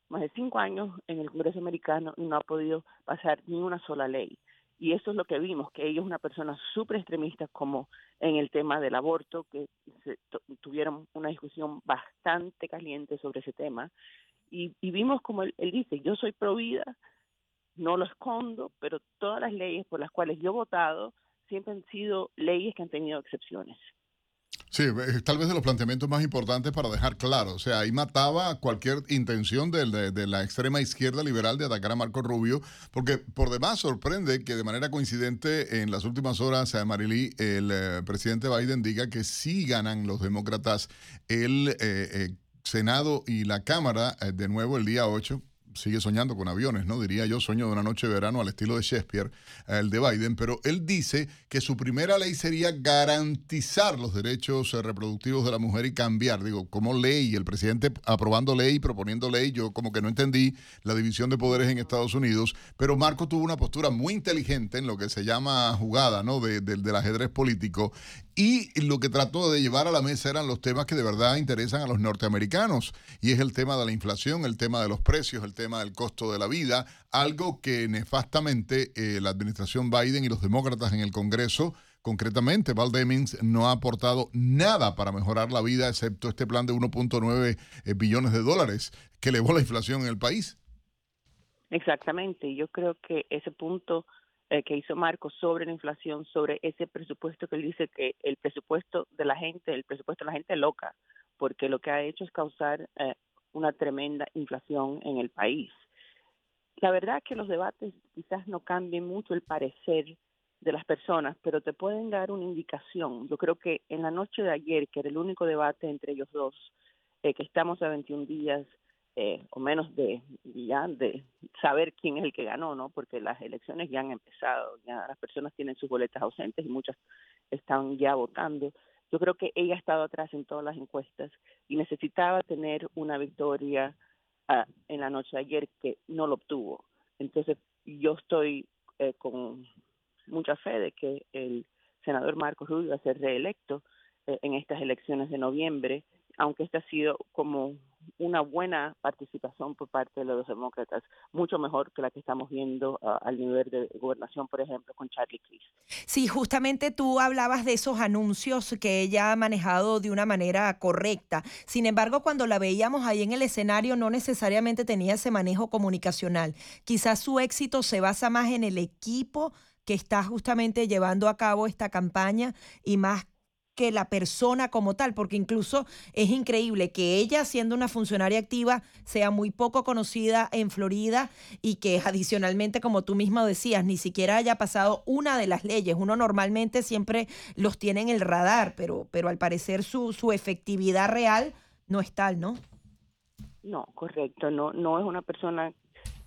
más de cinco años en el Congreso americano y no ha podido pasar ni una sola ley. Y eso es lo que vimos, que ella es una persona súper extremista como en el tema del aborto, que tuvieron una discusión bastante caliente sobre ese tema. Y, vimos como él, él dice, yo soy pro vida, no lo escondo, pero todas las leyes por las cuales yo he votado siempre han sido leyes que han tenido excepciones. Sí, tal vez de los planteamientos más importantes para dejar claro. O sea, ahí mataba cualquier intención de, de, la extrema izquierda liberal de atacar a Marco Rubio, porque por demás sorprende que de manera coincidente en las últimas horas, a Marily, el eh, presidente Biden diga que sí ganan los demócratas el eh, eh, Senado y la Cámara de nuevo el día 8 sigue soñando con aviones, ¿no? Diría yo, sueño de una noche de verano al estilo de Shakespeare, el de Biden, pero él dice que su primera ley sería garantizar los derechos eh, reproductivos de la mujer y cambiar, digo, como ley, el presidente aprobando ley proponiendo ley, yo como que no entendí la división de poderes en Estados Unidos, pero Marco tuvo una postura muy inteligente en lo que se llama jugada, ¿no? De, del ajedrez político y lo que trató de llevar a la mesa eran los temas que de verdad interesan a los norteamericanos. Y es el tema de la inflación, el tema de los precios, el tema del costo de la vida, algo que nefastamente eh, la administración Biden y los demócratas en el Congreso, concretamente Val Demings, no ha aportado nada para mejorar la vida, excepto este plan de 1.9 eh, billones de dólares que elevó la inflación en el país. Exactamente, yo creo que ese punto eh, que hizo Marco sobre la inflación, sobre ese presupuesto que él dice que el presupuesto de la gente, el presupuesto de la gente loca, porque lo que ha hecho es causar eh, una tremenda inflación en el país. La verdad que los debates quizás no cambien mucho el parecer de las personas, pero te pueden dar una indicación. Yo creo que en la noche de ayer, que era el único debate entre ellos dos, eh, que estamos a 21 días eh, o menos de ya de saber quién es el que ganó, ¿no? Porque las elecciones ya han empezado, ya las personas tienen sus boletas ausentes y muchas están ya votando. Yo creo que ella ha estado atrás en todas las encuestas y necesitaba tener una victoria ah, en la noche de ayer que no lo obtuvo. Entonces yo estoy eh, con mucha fe de que el senador Marcos Rubio va a ser reelecto eh, en estas elecciones de noviembre, aunque este ha sido como una buena participación por parte de los demócratas, mucho mejor que la que estamos viendo ah, al nivel de gobernación, por ejemplo, con Charlie Crist. Sí, justamente tú hablabas de esos anuncios que ella ha manejado de una manera correcta. Sin embargo, cuando la veíamos ahí en el escenario, no necesariamente tenía ese manejo comunicacional. Quizás su éxito se basa más en el equipo que está justamente llevando a cabo esta campaña y más que la persona como tal, porque incluso es increíble que ella, siendo una funcionaria activa, sea muy poco conocida en Florida y que adicionalmente, como tú mismo decías, ni siquiera haya pasado una de las leyes. Uno normalmente siempre los tiene en el radar, pero, pero al parecer su, su efectividad real no es tal, ¿no? No, correcto, no, no es una persona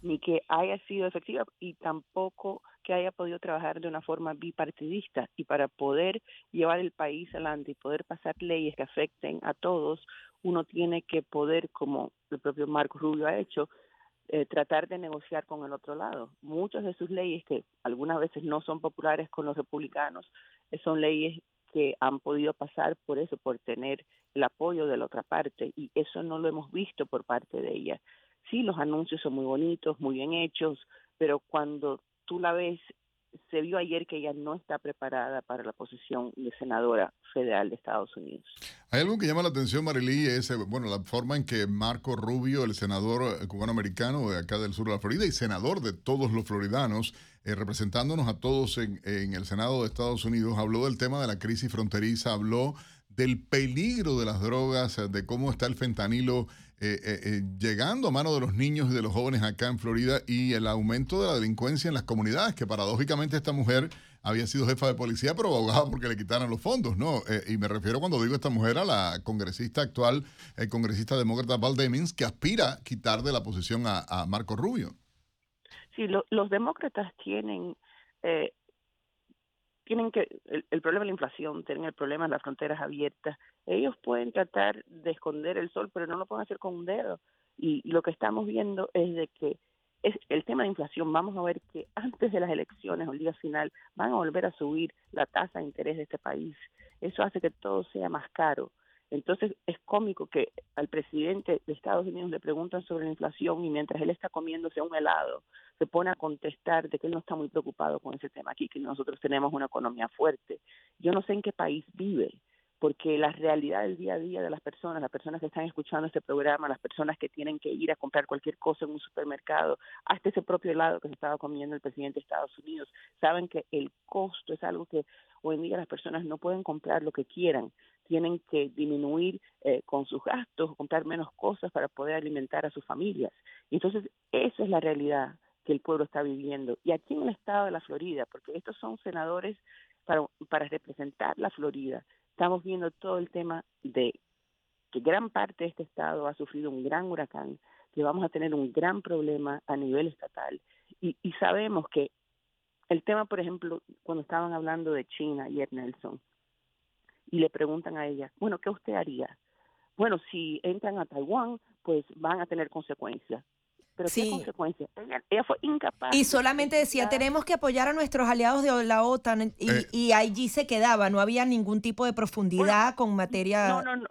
ni que haya sido efectiva y tampoco que haya podido trabajar de una forma bipartidista y para poder llevar el país adelante y poder pasar leyes que afecten a todos, uno tiene que poder, como el propio Marco Rubio ha hecho, eh, tratar de negociar con el otro lado. Muchas de sus leyes, que algunas veces no son populares con los republicanos, eh, son leyes que han podido pasar por eso, por tener el apoyo de la otra parte, y eso no lo hemos visto por parte de ella. Sí, los anuncios son muy bonitos, muy bien hechos, pero cuando tú la se vio ayer que ella no está preparada para la posición de senadora federal de Estados Unidos. Hay algo que llama la atención, Marilí, es eh, bueno, la forma en que Marco Rubio, el senador eh, cubano-americano de acá del sur de la Florida y senador de todos los floridanos, eh, representándonos a todos en, en el Senado de Estados Unidos, habló del tema de la crisis fronteriza, habló del peligro de las drogas, de cómo está el fentanilo eh, eh, eh, llegando a mano de los niños y de los jóvenes acá en Florida y el aumento de la delincuencia en las comunidades, que paradójicamente esta mujer había sido jefa de policía, pero abogada porque le quitaran los fondos, ¿no? y me refiero cuando digo esta mujer a la congresista actual, el congresista demócrata Val Demings, que aspira a quitar de la posición a, Marco Rubio. Sí, los demócratas tienen tienen que, el, problema de la inflación, tienen el problema de las fronteras abiertas. Ellos pueden tratar de esconder el sol, pero no lo pueden hacer con un dedo. Y, lo que estamos viendo es de que es el tema de inflación. Vamos a ver que antes de las elecciones o el día final van a volver a subir la tasa de interés de este país. Eso hace que todo sea más caro. Entonces es cómico que al presidente de Estados Unidos le preguntan sobre la inflación y mientras él está comiéndose un helado, se pone a contestar de que él no está muy preocupado con ese tema aquí, que nosotros tenemos una economía fuerte. Yo no sé en qué país vive, porque la realidad del día a día de las personas, las personas que están escuchando este programa, las personas que tienen que ir a comprar cualquier cosa en un supermercado, hasta ese propio helado que se estaba comiendo el presidente de Estados Unidos, saben que el costo es algo que hoy en día las personas no pueden comprar lo que quieran, tienen que disminuir eh, con sus gastos, comprar menos cosas para poder alimentar a sus familias. Y entonces esa es la realidad que el pueblo está viviendo. Y aquí en el estado de la Florida, porque estos son senadores para, para representar la Florida, estamos viendo todo el tema de que gran parte de este estado ha sufrido un gran huracán, que vamos a tener un gran problema a nivel estatal. Y, y sabemos que el tema, por ejemplo, cuando estaban hablando de China, ayer Nelson, y le preguntan a ella, bueno, ¿qué usted haría? Bueno, si entran a Taiwán, pues van a tener consecuencias. Pero ¿qué consecuencias? Ella, fue incapaz. Y solamente decía, tenemos que apoyar a nuestros aliados de la OTAN y, eh. y allí se quedaba, no había ningún tipo de profundidad con materia... No, no, no.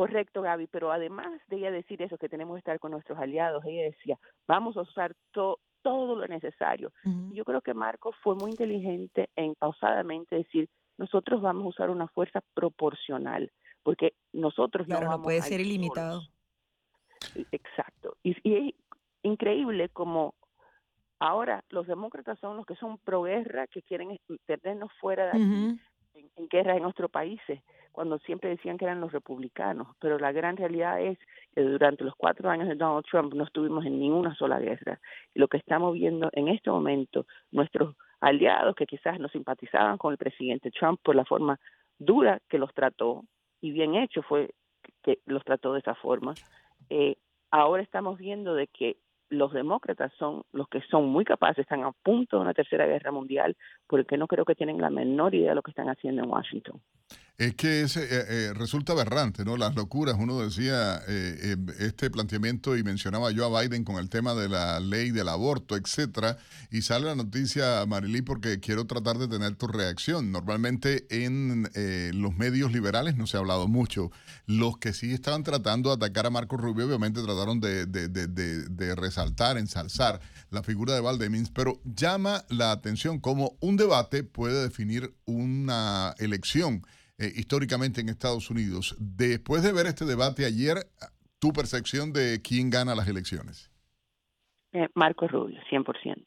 Correcto, Gaby, pero además de ella decir eso, que tenemos que estar con nuestros aliados, ella decía, vamos a usar todo lo necesario. Yo creo que Marco fue muy inteligente en pausadamente decir, nosotros vamos a usar una fuerza proporcional, porque nosotros claro, no, puede ser ilimitado. Exacto. Y, es increíble como ahora los demócratas son los que son pro guerra, que quieren tenernos fuera de aquí, en, guerra en nuestros países, cuando siempre decían que eran los republicanos. Pero la gran realidad es que durante los cuatro años de Donald Trump no estuvimos en ninguna sola guerra. Y lo que estamos viendo en este momento, nuestros aliados que quizás no simpatizaban con el presidente Trump por la forma dura que los trató, y bien hecho fue que los trató de esa forma, eh, ahora estamos viendo de que los demócratas son los que son muy capaces, están a punto de una tercera guerra mundial, porque no creo que tienen la menor idea de lo que están haciendo en Washington. Es que es, eh, eh, resulta aberrante, ¿no? Las locuras. Uno decía eh, este planteamiento y mencionaba yo a Biden con el tema de la ley del aborto, etcétera. Y sale la noticia, Marilí, porque quiero tratar de tener tu reacción. Normalmente en los medios liberales no se ha hablado mucho. Los que sí estaban tratando de atacar a Marco Rubio, obviamente trataron de, de resaltar, ensalzar la figura de Valdemins, pero llama la atención cómo un debate puede definir una elección. Eh, históricamente en Estados Unidos. Después de ver este debate ayer, ¿tu percepción de quién gana las elecciones? Eh, Marco Rubio, 100%.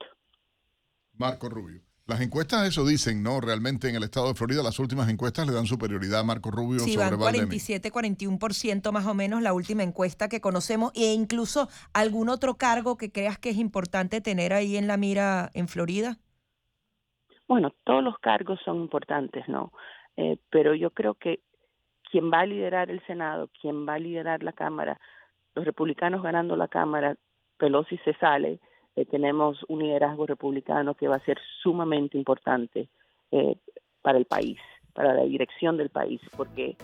Marco Rubio. Las encuestas eso dicen, ¿no? Realmente en el estado de Florida las últimas encuestas le dan superioridad a Marco Rubio sí, sobre van 47, 41% más o menos la última encuesta que conocemos e incluso algún otro cargo que creas que es importante tener ahí en la mira en Florida. Bueno, todos los cargos son importantes, ¿no? Eh, pero yo creo que quien va a liderar el Senado, quien va a liderar la Cámara, los republicanos ganando la Cámara, Pelosi se sale, eh, tenemos un liderazgo republicano que va a ser sumamente importante eh, para el país, para la dirección del país, porque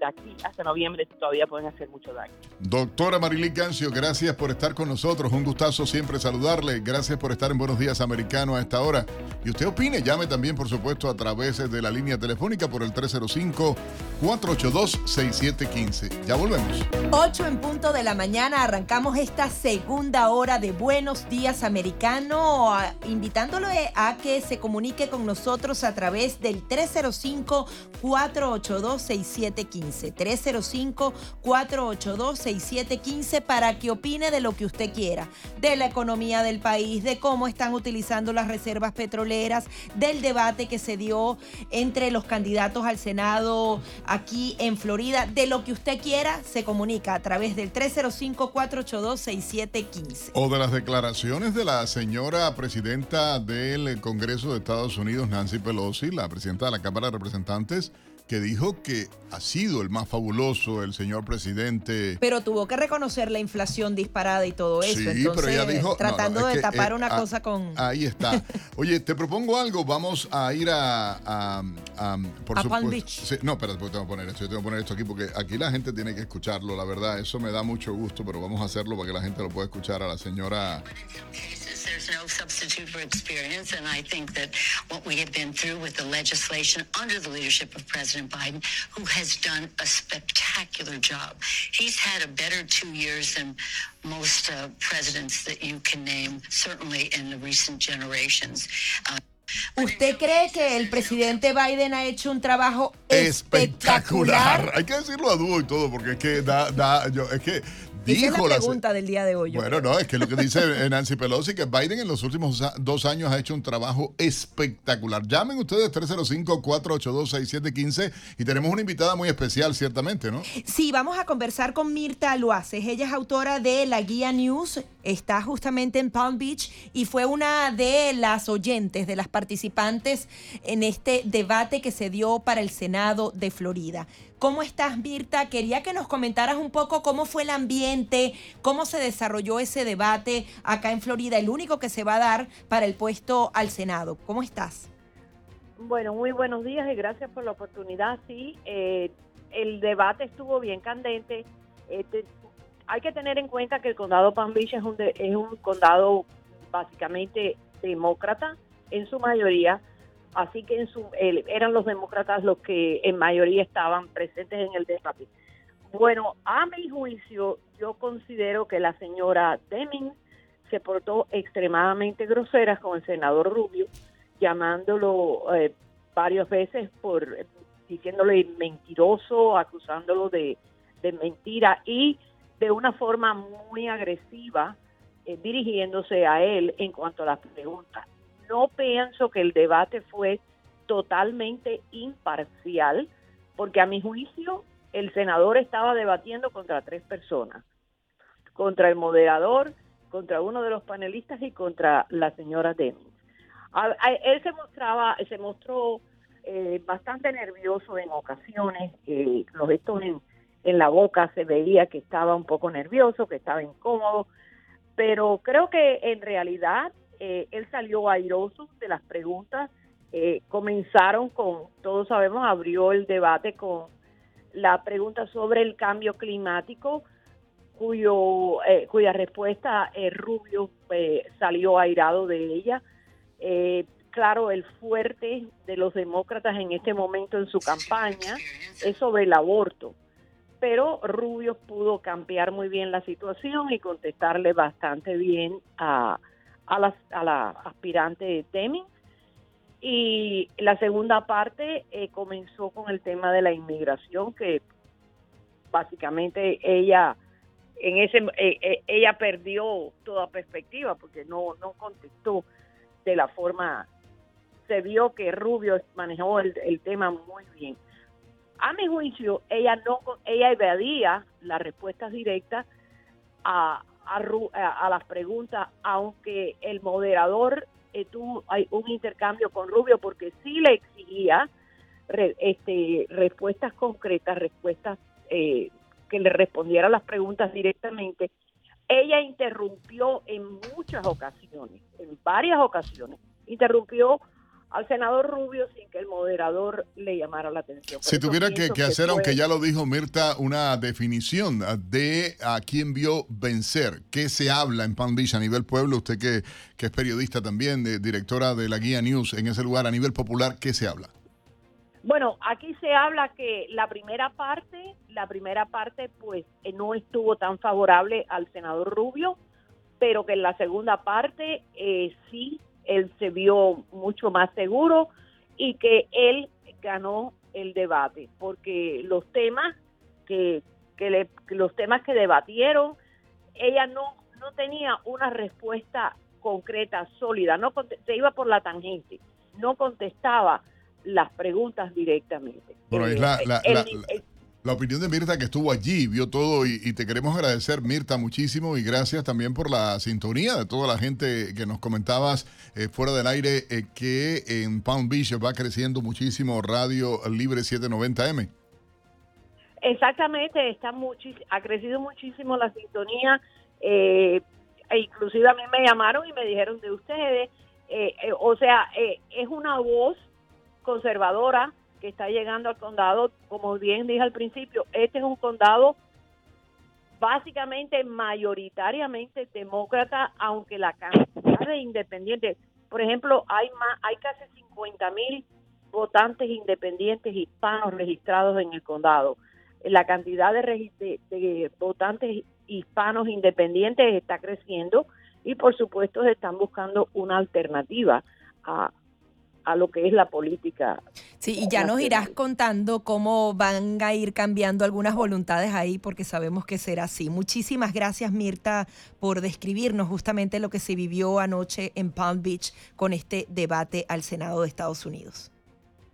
de aquí hasta noviembre todavía pueden hacer mucho daño. Doctora Marilí Cancio, gracias por estar con nosotros. Un gustazo siempre saludarle. Gracias por estar en Buenos Días Americano a esta hora. Y usted opine, llame también, por supuesto, a través de la línea telefónica por el 305-482-6715. Ya volvemos. 8 en punto de la mañana arrancamos esta segunda hora de Buenos Días Americano, invitándolo a que se comunique con nosotros a través del 305-482-6715. 305-482-6715 para que opine de lo que usted quiera, de la economía del país, de cómo están utilizando las reservas petroleras, del debate que se dio entre los candidatos al Senado aquí en Florida, de lo que usted quiera, se comunica a través del 305-482-6715. O de las declaraciones de la señora presidenta del Congreso de Estados Unidos, Nancy Pelosi, la presidenta de la Cámara de Representantes, que dijo que ha sido el más fabuloso el señor presidente. Pero tuvo que reconocer la inflación disparada y todo eso. Sí, pero ella dijo. Tratando de tapar eh, una ah, cosa con. Ahí está. Oye, te propongo algo. Vamos a ir a. A, a, por Palm Beach. no, espérate, tengo que poner esto. Yo tengo que poner esto aquí porque aquí la gente tiene que escucharlo, la verdad. Eso me da mucho gusto, pero vamos a hacerlo para que la gente lo pueda escuchar a la señora. there's no substitute for experience. And I think that what we have been through with the legislation under the leadership of President Biden, who has done a spectacular job. He's had a better two years than most uh, presidents that you can name, certainly in the recent generations. Uh, ¿Usted cree que el presidente Biden ha hecho un trabajo espectacular? espectacular? Hay que decirlo a dúo y todo, porque es que da, da, yo, es que Esa es la pregunta del día de hoy. Bueno, no, es que lo que dice Nancy Pelosi, que Biden en los últimos dos años ha hecho un trabajo espectacular. Llamen ustedes 305-482-6715 y tenemos una invitada muy especial, ciertamente, ¿no? Sí, vamos a conversar con Mirta Loaces. Ella es autora de La Guía News, está justamente en Palm Beach y fue una de las oyentes, de las participantes en este debate que se dio para el Senado de Florida. ¿Cómo estás, Mirta? Quería que nos comentaras un poco cómo fue el ambiente, cómo se desarrolló ese debate acá en Florida, el único que se va a dar para el puesto al Senado. ¿Cómo estás? Bueno, muy buenos días y gracias por la oportunidad. Sí, eh, el debate estuvo bien candente. Este, hay que tener en cuenta que el condado Palm Beach es un, es un condado básicamente demócrata en su mayoría así que en su, eran los demócratas los que en mayoría estaban presentes en el debate. Bueno, a mi juicio, yo considero que la señora Deming se portó extremadamente grosera con el senador Rubio, llamándolo eh, varias veces por diciéndole mentiroso, acusándolo de, mentira y de una forma muy agresiva eh, dirigiéndose a él en cuanto a las preguntas no pienso que el debate fue totalmente imparcial, porque a mi juicio el senador estaba debatiendo contra tres personas, contra el moderador, contra uno de los panelistas y contra la señora Demings. él se mostraba, se mostró eh, bastante nervioso en ocasiones, eh, los gestos en, en la boca se veía que estaba un poco nervioso, que estaba incómodo, pero creo que en realidad eh, él salió airoso de las preguntas Eh, comenzaron con, todos sabemos, abrió el debate con la pregunta sobre el cambio climático, cuyo, eh, cuya respuesta Rubio salió airado de ella. Claro, el fuerte de los demócratas en este momento en su campaña es sobre el aborto, pero Rubio pudo cambiar muy bien la situación y contestarle bastante bien a, a, la, a la aspirante Temi. Y la segunda parte eh, comenzó con el tema de la inmigración, que básicamente ella en ese eh, eh, ella perdió toda perspectiva porque no no contestó de la forma se vio que Rubio manejó el, el tema muy bien a mi juicio ella no ella evadía las respuestas directas a a, a las preguntas aunque el moderador eh, tuvo hay un intercambio con Rubio porque sí le exigía re- este respuestas concretas respuestas eh, que le respondiera las preguntas directamente, ella interrumpió en muchas ocasiones, en varias ocasiones, interrumpió al senador Rubio sin que el moderador le llamara la atención. Por Si tuviera que, hacer, aunque ya lo dijo Mirta, una definición de a quién vio vencer, qué se habla en Palm Beach a nivel pueblo, usted que, que es periodista también, de- directora de la Guía News en ese lugar, a nivel popular, ¿qué se habla? Bueno, aquí se habla que la primera parte, la primera parte pues eh, no estuvo tan favorable al senador Rubio, pero que en la segunda parte eh, sí, él se vio mucho más seguro y que él ganó el debate, porque los temas que, que, le- los temas que debatieron, ella no, no tenía una respuesta concreta, sólida, no se iba por la tangente, no contestaba las preguntas directamente. Bueno, es la, la- el- la- el- la opinión de Mirta que estuvo allí, vio todo y, y te queremos agradecer, Mirta, muchísimo y gracias también por la sintonía de toda la gente que nos comentabas eh, fuera del aire eh, que en Palm Beach va creciendo muchísimo Radio Libre 790M. Exactamente, está ha crecido muchísimo la sintonía. eh, e inclusive a mí me llamaron y me dijeron de ustedes. eh, eh, o sea, eh, es una voz conservadora que está llegando al condado. Como bien dije al principio, este es un condado básicamente mayoritariamente demócrata, aunque la cantidad de independientes, por ejemplo, hay más, hay casi 50 mil votantes independientes hispanos registrados en el condado. La cantidad de, votantes hispanos independientes está creciendo y por supuesto están buscando una alternativa a, a lo que es la política. Sí, y ya nos irás contando cómo van a ir cambiando algunas voluntades ahí, porque sabemos que será así. Muchísimas gracias, Mirta, por describirnos justamente lo que se vivió anoche en Palm Beach con este debate al Senado de Estados Unidos.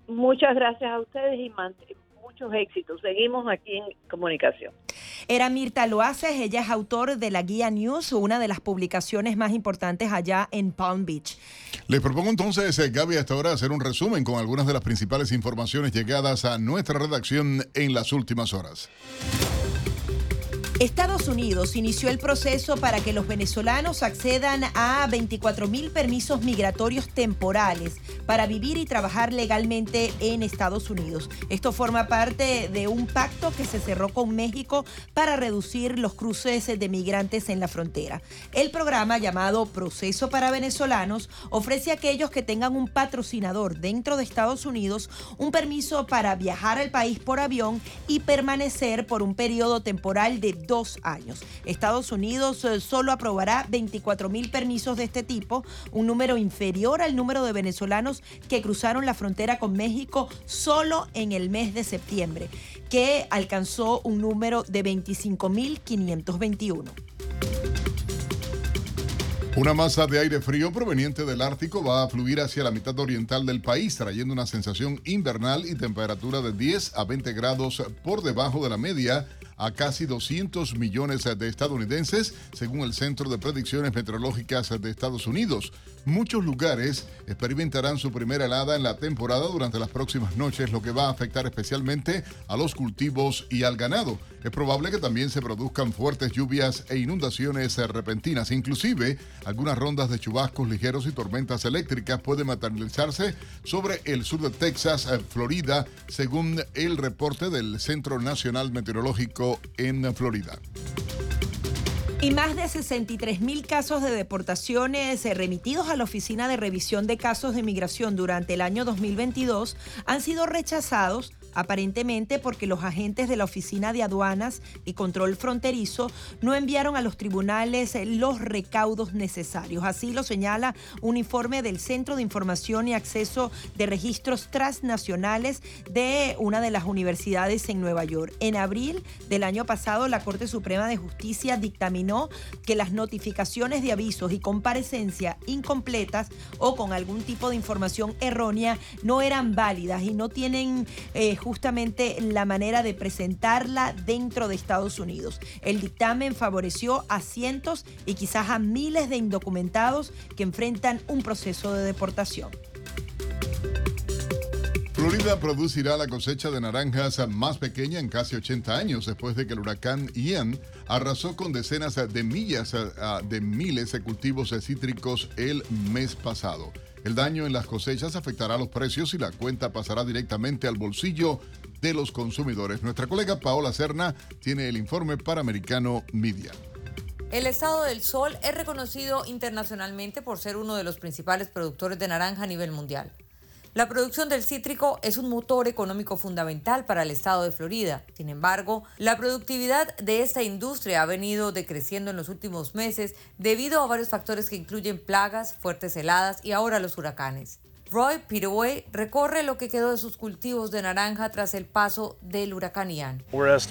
Muchas gracias a ustedes y muchos éxitos. Seguimos aquí en comunicación. Era Mirta Loaces, ella es autor de la Guía News, una de las publicaciones más importantes allá en Palm Beach. Les propongo entonces, eh, Gaby, hasta ahora hacer un resumen con algunas de las principales informaciones llegadas a nuestra redacción en las últimas horas. Estados Unidos inició el proceso para que los venezolanos accedan a 24 mil permisos migratorios temporales para vivir y trabajar legalmente en Estados Unidos. Esto forma parte de un pacto que se cerró con México para reducir los cruces de migrantes en la frontera. El programa llamado Proceso para Venezolanos ofrece a aquellos que tengan un patrocinador dentro de Estados Unidos un permiso para viajar al país por avión y permanecer por un periodo temporal de dos años. Estados Unidos eh, solo aprobará 24 mil permisos de este tipo, un número inferior al número de venezolanos que cruzaron la frontera con México solo en el mes de septiembre, que alcanzó un número de 25.521. Una masa de aire frío proveniente del Ártico va a fluir hacia la mitad oriental del país, trayendo una sensación invernal y temperatura de 10 a 20 grados por debajo de la media a casi 200 millones de estadounidenses, según el Centro de Predicciones Meteorológicas de Estados Unidos. Muchos lugares experimentarán su primera helada en la temporada durante las próximas noches, lo que va a afectar especialmente a los cultivos y al ganado. Es probable que también se produzcan fuertes lluvias e inundaciones repentinas. Inclusive, algunas rondas de chubascos ligeros y tormentas eléctricas pueden materializarse sobre el sur de Texas, eh, Florida, según el reporte del Centro Nacional Meteorológico en Florida. Y más de 63 mil casos de deportaciones eh, remitidos a la Oficina de Revisión de Casos de Migración durante el año 2022 han sido rechazados aparentemente porque los agentes de la Oficina de Aduanas y Control Fronterizo no enviaron a los tribunales eh, los recaudos necesarios. Así lo señala un informe del Centro de Información y Acceso de Registros Transnacionales de una de las universidades en Nueva York. En abril del año pasado, la Corte Suprema de Justicia dictaminó que las notificaciones de avisos y comparecencia incompletas o con algún tipo de información errónea no eran válidas y no tienen eh, justamente la manera de presentarla dentro de Estados Unidos. El dictamen favoreció a cientos y quizás a miles de indocumentados que enfrentan un proceso de deportación. Florida producirá la cosecha de naranjas más pequeña en casi 80 años después de que el huracán Ian arrasó con decenas de millas de miles de cultivos cítricos el mes pasado. El daño en las cosechas afectará los precios y la cuenta pasará directamente al bolsillo de los consumidores. Nuestra colega Paola Serna tiene el informe para Americano Media. El estado del sol es reconocido internacionalmente por ser uno de los principales productores de naranja a nivel mundial. La producción del cítrico es un motor económico fundamental para el estado de Florida. Sin embargo, la productividad de esta industria ha venido decreciendo en los últimos meses debido a varios factores que incluyen plagas, fuertes heladas y ahora los huracanes. Roy Pitaway recorre lo que quedó de sus cultivos de naranja tras el paso del huracán Ian.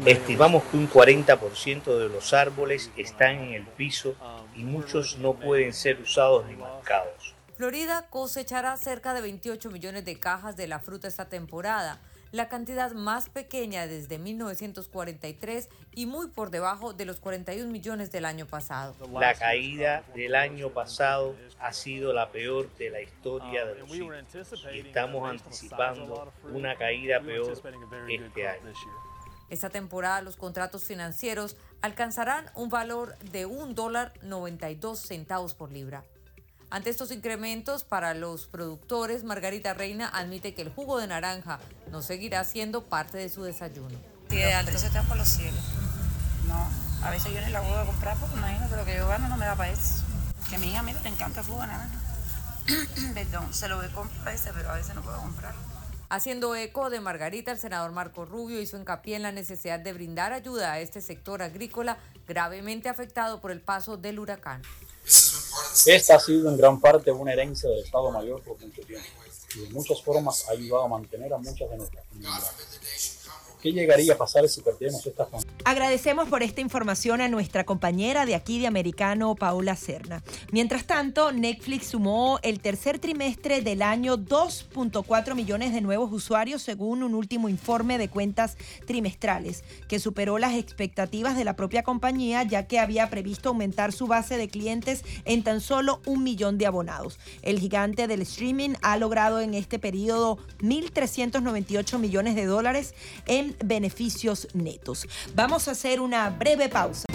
Estimamos que un 40% de los árboles están en el piso y muchos no pueden ser usados ni marcados. Florida cosechará cerca de 28 millones de cajas de la fruta esta temporada, la cantidad más pequeña desde 1943 y muy por debajo de los 41 millones del año pasado. La caída del año pasado ha sido la peor de la historia de los y estamos anticipando una caída peor este año. Esta temporada los contratos financieros alcanzarán un valor de un dólar 92 centavos por libra. Ante estos incrementos para los productores, Margarita Reina admite que el jugo de naranja no seguirá siendo parte de su desayuno. Sí, de antes se por los cielos. No, a veces yo ni la puedo comprar porque imagínate lo que yo gano no me da para eso. Que mi hija, mira, te encanta el jugo de naranja. Perdón, se lo voy a comprar ese, pero a veces no puedo comprarlo. Haciendo eco de Margarita, el senador Marco Rubio hizo hincapié en la necesidad de brindar ayuda a este sector agrícola gravemente afectado por el paso del huracán. Esta ha sido en gran parte una herencia del Estado Mayor por mucho tiempo y de muchas formas ha ayudado a mantener a muchas de nuestras comunidades. ¿Qué llegaría a pasar si perdemos estas Agradecemos por esta información a nuestra compañera de aquí de Americano, Paula Serna. Mientras tanto, Netflix sumó el tercer trimestre del año 2.4 millones de nuevos usuarios según un último informe de cuentas trimestrales, que superó las expectativas de la propia compañía ya que había previsto aumentar su base de clientes en tan solo un millón de abonados. El gigante del streaming ha logrado en este periodo 1.398 millones de dólares en beneficios netos. A hacer una breve pausa.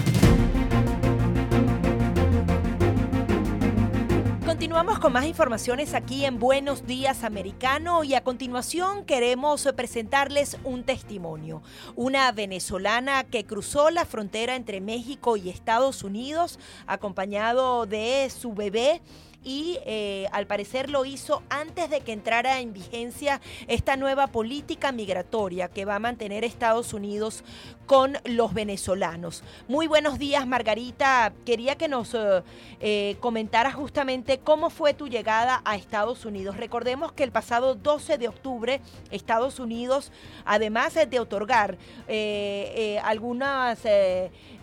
Continuamos con más informaciones aquí en Buenos Días Americano y a continuación queremos presentarles un testimonio. Una venezolana que cruzó la frontera entre México y Estados Unidos acompañado de su bebé y eh, al parecer lo hizo antes de que entrara en vigencia esta nueva política migratoria que va a mantener Estados Unidos con los venezolanos. Muy buenos días, Margarita. Quería que nos eh, eh, comentaras justamente cómo fue tu llegada a Estados Unidos. Recordemos que el pasado 12 de octubre Estados Unidos, además de otorgar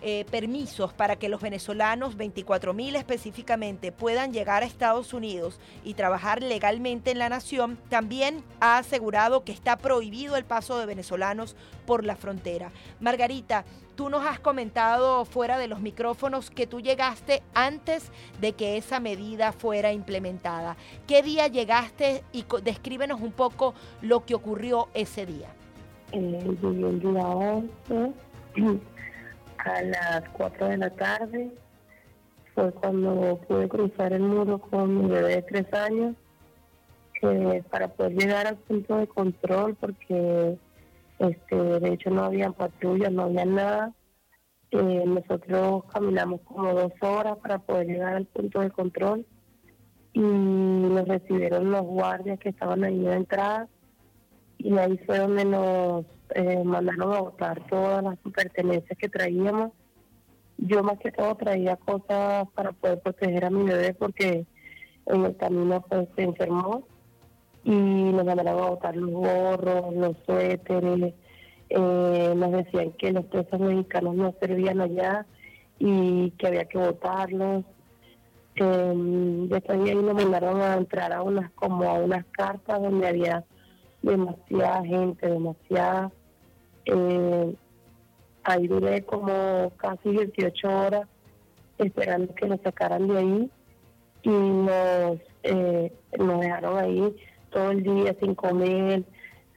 algunos permisos para que los venezolanos, 24 mil específicamente, puedan llegar a Estados Unidos y trabajar legalmente en la nación, también ha asegurado que está prohibido el paso de venezolanos por la frontera. Margarita, tú nos has comentado fuera de los micrófonos que tú llegaste antes de que esa medida fuera implementada. ¿Qué día llegaste y descríbenos un poco lo que ocurrió ese día? Eh, el día 11 a las 4 de la tarde fue cuando pude cruzar el muro con mi bebé de 3 años eh, para poder llegar al punto de control porque este de hecho no había patrullas, no había nada. Eh, nosotros caminamos como dos horas para poder llegar al punto de control y nos recibieron los guardias que estaban ahí la entrada y ahí fue donde nos eh, mandaron a botar todas las pertenencias que traíamos. Yo más que todo traía cosas para poder proteger a mi bebé porque en el camino pues se enfermó y nos mandaron a botar los gorros, los suéteres, eh, nos decían que los presos mexicanos no servían allá y que había que botarlos. Eh, después de ahí nos mandaron a entrar a unas como a unas cartas donde había demasiada gente, demasiada. Eh, ahí duré como casi 18 horas esperando que nos sacaran de ahí y nos, eh, nos dejaron ahí todo el día sin comer,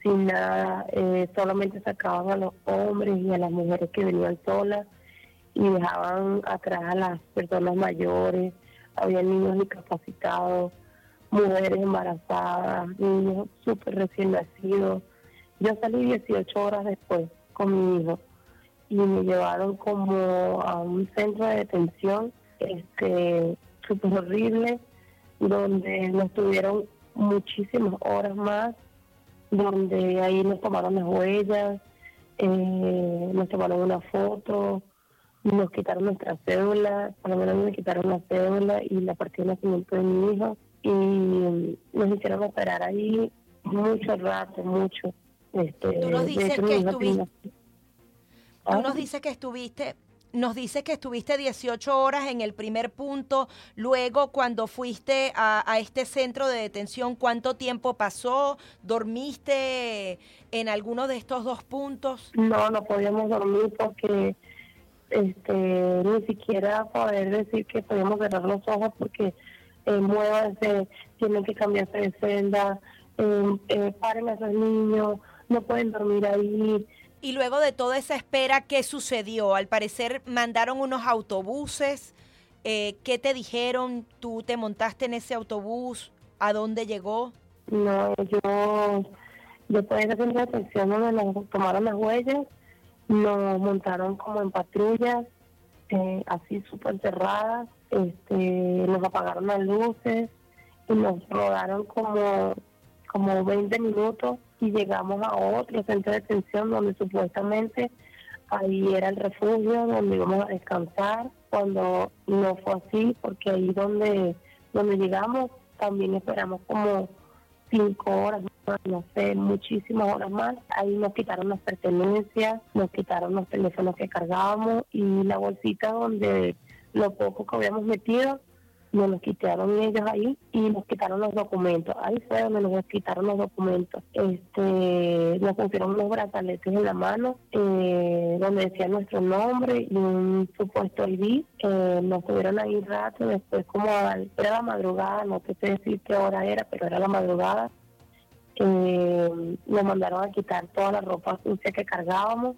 sin nada, eh, solamente sacaban a los hombres y a las mujeres que venían solas y dejaban atrás a las personas mayores, había niños discapacitados, mujeres embarazadas, niños súper recién nacidos. Yo salí 18 horas después con mi hijo y me llevaron como a un centro de detención este súper horrible donde nos tuvieron muchísimas horas más donde ahí nos tomaron las huellas eh, nos tomaron una foto nos quitaron nuestra cédula por lo menos me quitaron la cédula y la partida de nacimiento de mi hijo y nos hicieron operar ahí mucho rato, mucho. Este, Tú nos dices que estuviste... Tú nos dices que estuviste nos dices que estuviste 18 horas en el primer punto, luego cuando fuiste a, a, este centro de detención, ¿cuánto tiempo pasó? ¿Dormiste en alguno de estos dos puntos? No, no podíamos dormir porque este, ni siquiera poder decir que podíamos cerrar los ojos porque eh, tienen que cambiarse de celda, eh, eh, paren a esos niños, no pueden dormir ahí. Y luego de toda esa espera, ¿qué sucedió? Al parecer mandaron unos autobuses. Eh, ¿Qué te dijeron? ¿Tú te montaste en ese autobús? ¿A dónde llegó? No, yo después de esa atención donde nos tomaron las huellas, nos montaron como en patrullas, eh, así súper cerradas, este, nos apagaron las luces y nos rodaron como, como 20 minutos y llegamos a otro centro de detención donde supuestamente ahí era el refugio donde íbamos a descansar cuando no fue así porque ahí donde donde llegamos también esperamos como cinco horas no sé, muchísimas horas más. Ahí nos quitaron las pertenencias, nos quitaron los teléfonos que cargábamos y la bolsita donde lo poco que habíamos metido, nos los quitaron ellos ahí y nos quitaron los documentos. Ahí fue donde nos quitaron los documentos. Este, nos pusieron unos brazaletes en la mano eh, donde decía nuestro nombre y un supuesto ID. Eh, nos tuvieron ahí rato, después como era la madrugada, no te sé decir qué hora era, pero era la madrugada. Eh, nos mandaron a quitar toda la ropa sucia que cargábamos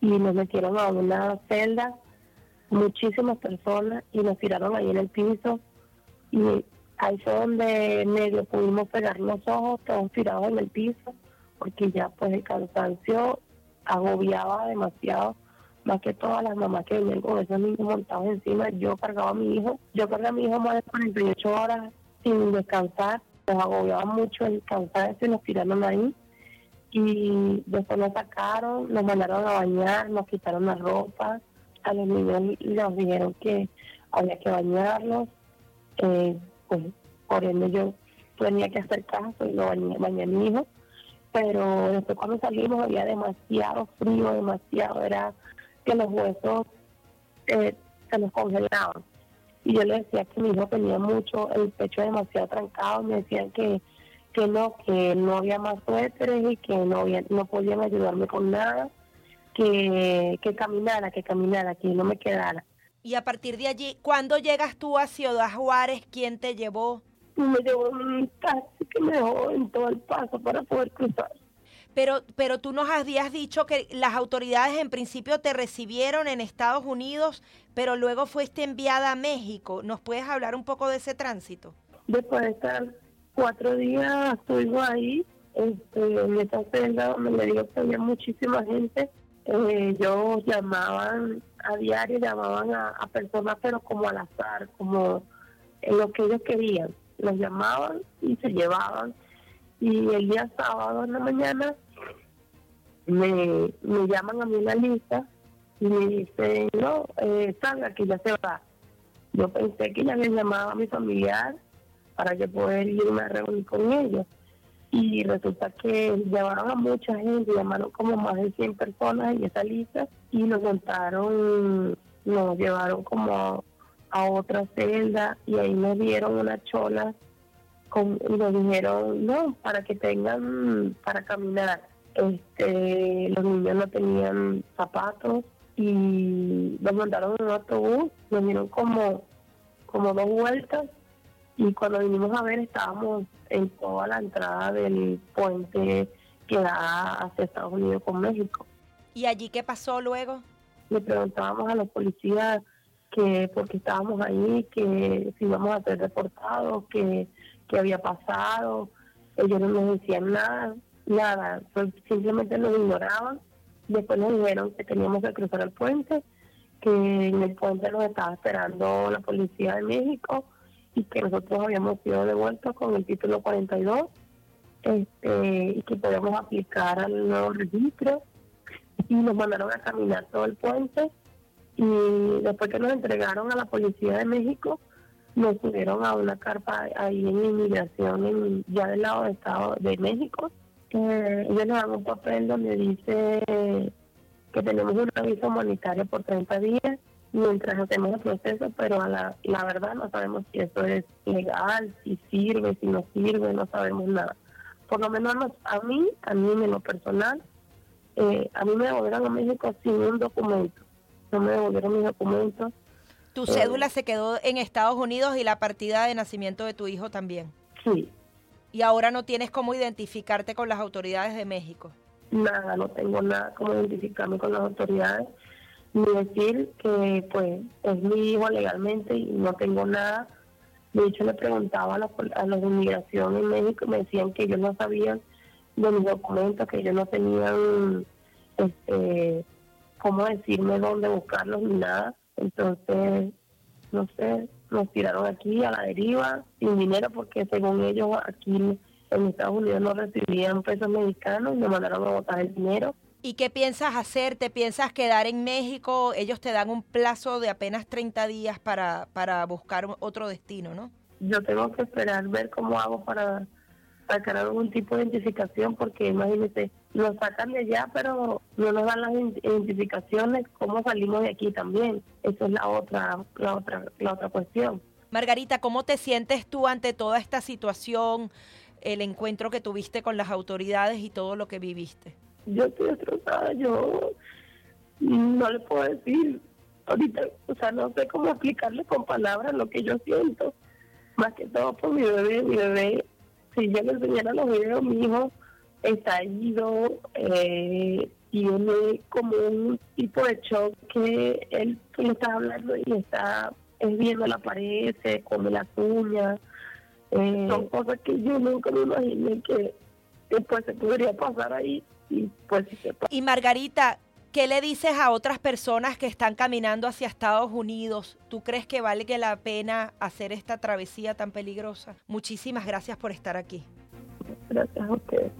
y nos metieron a una celda muchísimas personas y nos tiraron ahí en el piso. Y ahí fue donde medio pudimos pegar los ojos, todos tirados en el piso, porque ya pues el cansancio agobiaba demasiado, más que todas las mamás que venían con esos niños montados encima, yo cargaba a mi hijo, yo cargaba a mi hijo más de 48 horas sin descansar, nos agobiaba mucho el cansancio y nos tiraron ahí. Y después nos sacaron, nos mandaron a bañar, nos quitaron la ropa, a los niños les dijeron que había que bañarlos, eh, pues por ende yo tenía que hacer caso y lo bañé, a mi hijo, pero después cuando salimos había demasiado frío, demasiado, era que los huesos eh, se nos congelaban. y yo le decía que mi hijo tenía mucho, el pecho demasiado trancado, me decían que, que no, que no había más suéteres y que no, había, no podían ayudarme con nada, que, que caminara, que caminara, que no me quedara. Y a partir de allí, ¿cuándo llegas tú a Ciudad Juárez? ¿Quién te llevó? Me llevó un taxi que me dejó en todo el paso para poder cruzar. Pero, pero tú nos habías dicho que las autoridades en principio te recibieron en Estados Unidos, pero luego fuiste enviada a México. ¿Nos puedes hablar un poco de ese tránsito? Después de estar cuatro días, estuve ahí, este, en esa celda donde me dijo que había muchísima gente. Eh, ellos llamaban a diario, llamaban a, personas, pero como al azar, como en lo que ellos querían. Los llamaban y se llevaban. Y el día sábado en la mañana me, me llaman a mí en la lista y me dicen, no, eh, salga que ya se va. Yo pensé que ya me llamaba a mi familiar para yo poder irme a reunir con ellos. Y resulta que llamaron a mucha gente, llamaron como más de 100 personas en esa lista y nos montaron, nos llevaron como a otra celda y ahí nos dieron una chola con, y nos dijeron, no, para que tengan, para caminar este, los niños no tenían zapatos y los mandaron en un autobús, nos dieron como, como dos vueltas y cuando vinimos a ver estábamos en toda la entrada del puente que da hacia Estados Unidos con México. ¿Y allí qué pasó luego? Le preguntábamos a los policías que por qué estábamos ahí, que si íbamos a ser deportados, que, que había pasado. Ellos no nos decían nada, nada, pues simplemente nos ignoraban. Después nos dijeron que teníamos que cruzar el puente, que en el puente nos estaba esperando la policía de México y que nosotros habíamos sido devueltos con el título 42 este, y que podíamos aplicar al nuevo registro. Y nos mandaron a caminar todo el puente. Y después que nos entregaron a la policía de México nos subieron a una carpa ahí en inmigración en, ya del lado de Estado de México. Eh, ellos nos dan un papel donde dice que tenemos un aviso humanitario por 30 días mientras hacemos el proceso, pero a la, la verdad no sabemos si eso es legal, si sirve, si no sirve, no sabemos nada. Por lo menos a mí, a mí en lo personal, eh, a mí me devolvieron a México sin un documento. No me devolvieron mis documentos. Tu Eh, cédula se quedó en Estados Unidos y la partida de nacimiento de tu hijo también. Sí. Y ahora no tienes cómo identificarte con las autoridades de México. nada, no tengo nada como identificarme con las autoridades, ni decir que pues es mi hijo legalmente y no tengo nada. De hecho, le preguntaba a los, a los de inmigración en México y me decían que ellos no sabían de mis documentos, que ellos no tenían este cómo decirme dónde buscarlos ni nada. Entonces, no sé, nos tiraron aquí a la deriva sin dinero porque según ellos aquí en Estados Unidos no recibían pesos mexicanos y nos mandaron a botar el dinero. ¿Y qué piensas hacer? ¿Te piensas quedar en México? Ellos te dan un plazo de apenas 30 días para, para buscar otro destino, ¿no? Yo tengo que esperar ver cómo hago para sacar algún tipo de identificación porque imagínese, nos sacan de allá pero no nos dan las ident- identificaciones, cómo salimos de aquí también. Esa es la otra, la otra, la otra cuestión. Margarita, ¿cómo te sientes tú ante toda esta situación, el encuentro que tuviste con las autoridades y todo lo que viviste? Yo estoy destrozada, yo no le puedo decir. Ahorita, o sea, no sé cómo explicarle con palabras lo que yo siento, más que todo por mi bebé, mi bebé, si yo le enseñara los videos, mi hijo está ido, eh, tiene como un tipo de shock que él, tú le estás hablando y está es viendo la pared, se come las uñas, eh, son cosas que yo nunca me imaginé que después se podría pasar ahí y pues sí se pasa. Y Margarita, ¿qué le dices a otras personas que están caminando hacia Estados Unidos? ¿Tú crees que vale que la pena hacer esta travesía tan peligrosa? Muchísimas gracias por estar aquí. Gracias a ustedes.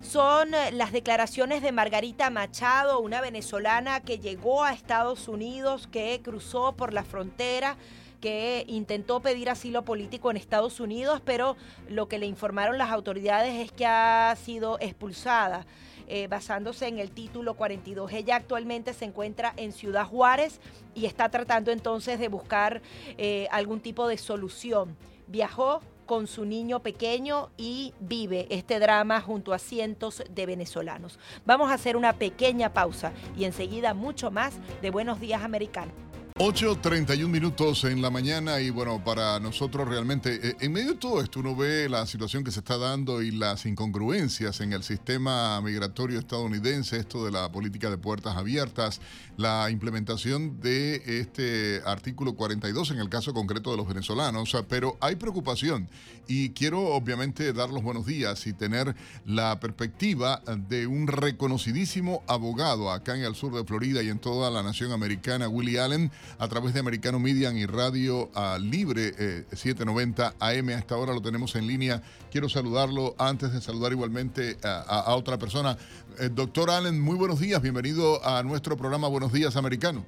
Son eh, las declaraciones de Margarita Machado, una venezolana que llegó a Estados Unidos, que cruzó por la frontera que intentó pedir asilo político en Estados Unidos, pero lo que le informaron las autoridades es que ha sido expulsada. Eh, basándose en el título 42. Ella actualmente se encuentra en Ciudad Juárez y está tratando entonces de buscar eh, algún tipo de solución. Viajó con su niño pequeño y vive este drama junto a cientos de venezolanos. Vamos a hacer una pequeña pausa y enseguida mucho más de Buenos Días Americanos. 8.31 minutos en la mañana y bueno, para nosotros realmente, eh, en medio de todo esto uno ve la situación que se está dando y las incongruencias en el sistema migratorio estadounidense, esto de la política de puertas abiertas, la implementación de este artículo 42 en el caso concreto de los venezolanos, pero hay preocupación y quiero obviamente dar los buenos días y tener la perspectiva de un reconocidísimo abogado acá en el sur de Florida y en toda la nación americana, Willie Allen, a través de Americano Media y Radio Libre 790 eh, AM. A esta hora lo tenemos en línea. Quiero saludarlo antes de saludar igualmente a, otra persona. Eh, doctor Allen, muy buenos días. Bienvenido a nuestro programa Buenos Días Americano.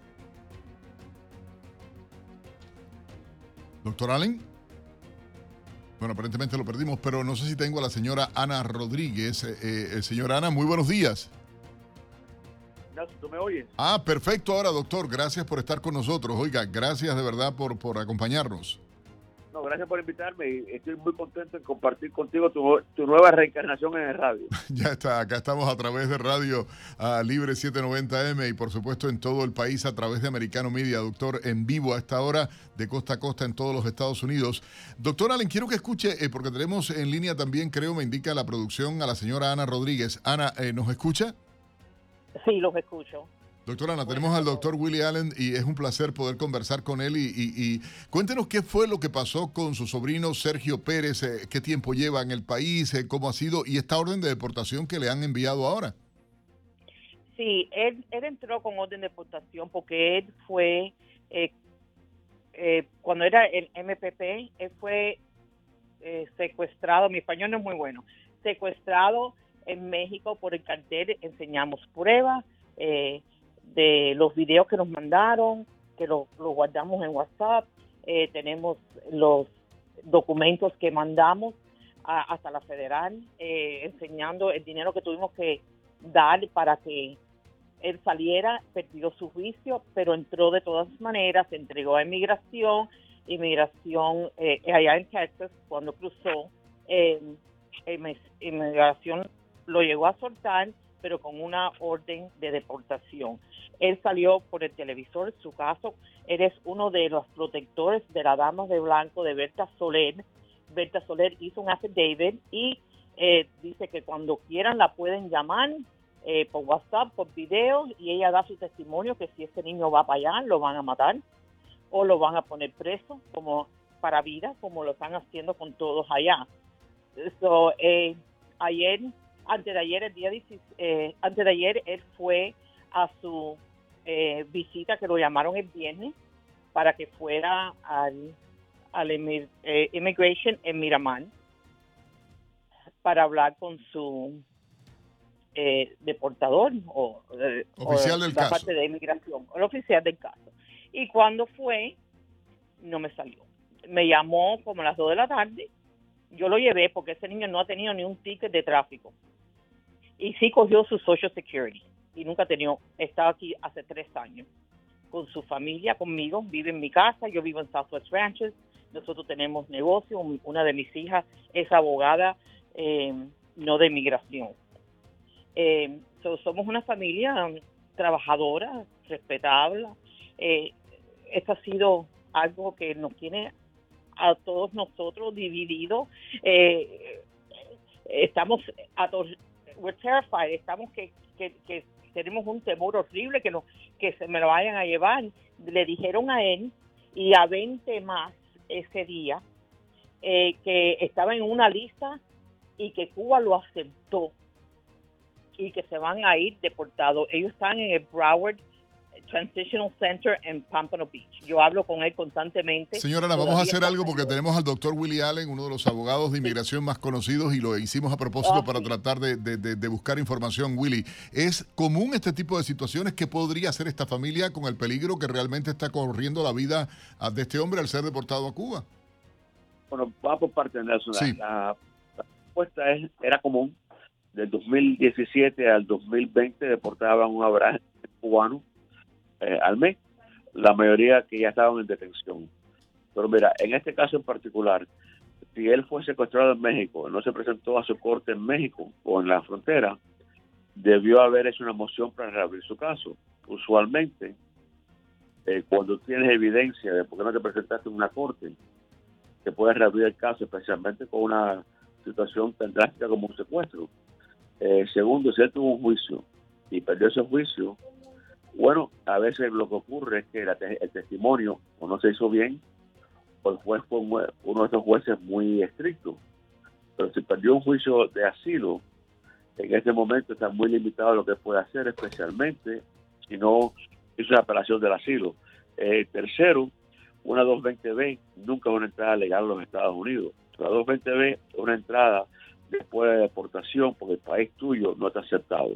Doctor Allen. Bueno, aparentemente lo perdimos, pero no sé si tengo a la señora Ana Rodríguez. Eh, señora Ana, muy buenos días. ¿Tú me oyes? Ah, perfecto ahora, doctor. Gracias por estar con nosotros. Oiga, gracias de verdad por, por acompañarnos. No, gracias por invitarme estoy muy contento en compartir contigo tu, nueva reencarnación en el radio. ya está, acá estamos a través de Radio ah, Libre 790M y por supuesto en todo el país a través de Americano Media, doctor, en vivo a esta hora de costa a costa en todos los Estados Unidos. Doctor Allen, quiero que escuche, eh, porque tenemos en línea también, creo, me indica la producción a la señora Ana Rodríguez. Ana, eh, ¿nos escucha? Sí, los escucho. Doctora Ana, tenemos al doctor Willie Allen y es un placer poder conversar con él y, cuéntenos qué fue lo que pasó con su sobrino Sergio Pérez, eh, qué tiempo lleva en el país, eh, cómo ha sido y esta orden de deportación que le han enviado ahora. Sí, él, entró con orden de deportación porque él fue, eh, cuando era el MPP, él fue secuestrado, mi español no es muy bueno, secuestrado en México por el cartel enseñamos pruebas eh, de los videos que nos mandaron, que los lo guardamos en WhatsApp, eh, tenemos los documentos que mandamos hasta la federal, eh, enseñando el dinero que tuvimos que dar para que él saliera, perdió su juicio, pero entró de todas maneras, se entregó a inmigración, inmigración allá en Texas, cuando cruzó, inmigración lo llegó a soltar, pero con una orden de deportación. Él salió por el televisor, su caso, eres uno de los protectores de la dama de blanco de Berta Soler. Berta Soler hizo un affidavit y eh, dice que cuando quieran la pueden llamar eh, por WhatsApp, por video, y ella da su testimonio que si ese niño va para allá, lo van a matar o lo van a poner preso como para vida, como lo están haciendo con todos allá. So, eh, ayer antes de ayer, el día eh, antes de ayer, él fue a su eh, visita, que lo llamaron el viernes, para que fuera al, al eh, Immigration en Miramar para hablar con su eh, deportador o, oficial del la caso. parte de inmigración, el oficial del caso. Y cuando fue, no me salió. Me llamó como a las 2 de la tarde. Yo lo llevé porque ese niño no ha tenido ni un ticket de tráfico y sí cogió su Social Security y nunca tenido, estaba aquí hace tres años con su familia, conmigo, vive en mi casa, yo vivo en Southwest Ranches, nosotros tenemos negocio, una de mis hijas es abogada, eh, no de inmigración. Eh, somos una familia trabajadora, respetable. Eh, esto ha sido algo que nos tiene a todos nosotros divididos. estamos we're terrified, estamos que, que, tenemos un temor horrible que, no, que se me lo vayan a llevar. Le dijeron a él y a 20 más ese día eh, que estaba en una lista y que Cuba lo aceptó y que se van a ir deportados. Ellos están en el Broward Transitional Center en Pampano Beach. Yo hablo con él constantemente. Señora vamos a hacer algo porque tenemos al doctor Willie Allen, uno de los abogados de inmigración más conocidos, y lo hicimos a propósito para tratar de, buscar información. Willie, ¿es común este tipo de situaciones? ¿Qué podría hacer esta familia con el peligro que realmente está corriendo la vida ah, de este hombre al ser deportado a Cuba? Bueno, va por parte de eso. La, respuesta es, era común. del 2017 al 2020 deportaban un abrazo cubano eh, al mes, la mayoría que ya estaban en detención. Pero mira, en este caso en particular, si él fue secuestrado en México, no se presentó a su corte en México o en la frontera, debió haber hecho una moción para reabrir su caso. Usualmente, eh, cuando tienes evidencia de por qué no te presentaste en una corte, te puedes reabrir el caso, especialmente con una situación tan drástica como un secuestro. Eh, segundo, si él tuvo un juicio y perdió ese juicio, bueno, a veces lo que ocurre es que el testimonio o no se hizo bien, o el juez fue uno de esos jueces muy estrictos. Pero si perdió un juicio de asilo, en ese momento está muy limitado lo que puede hacer, especialmente si no hizo una apelación del asilo. Eh, tercero, una 220B nunca es una entrada legal a los Estados Unidos. La 220B es una entrada después de deportación porque el país tuyo no está aceptado.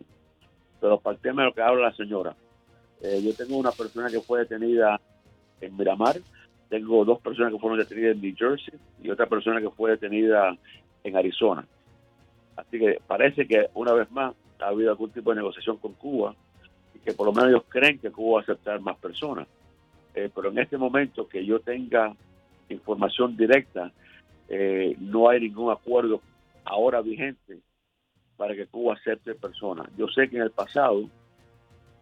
Pero para el tema de lo que habla la señora, eh, yo tengo una persona que fue detenida en Miramar, tengo dos personas que fueron detenidas en New Jersey y otra persona que fue detenida en Arizona. Así que parece que una vez más ha habido algún tipo de negociación con Cuba y que por lo menos ellos creen que Cuba va a aceptar más personas. Eh, pero en este momento que yo tenga información directa, eh, no hay ningún acuerdo ahora vigente para que Cuba acepte personas. Yo sé que en el pasado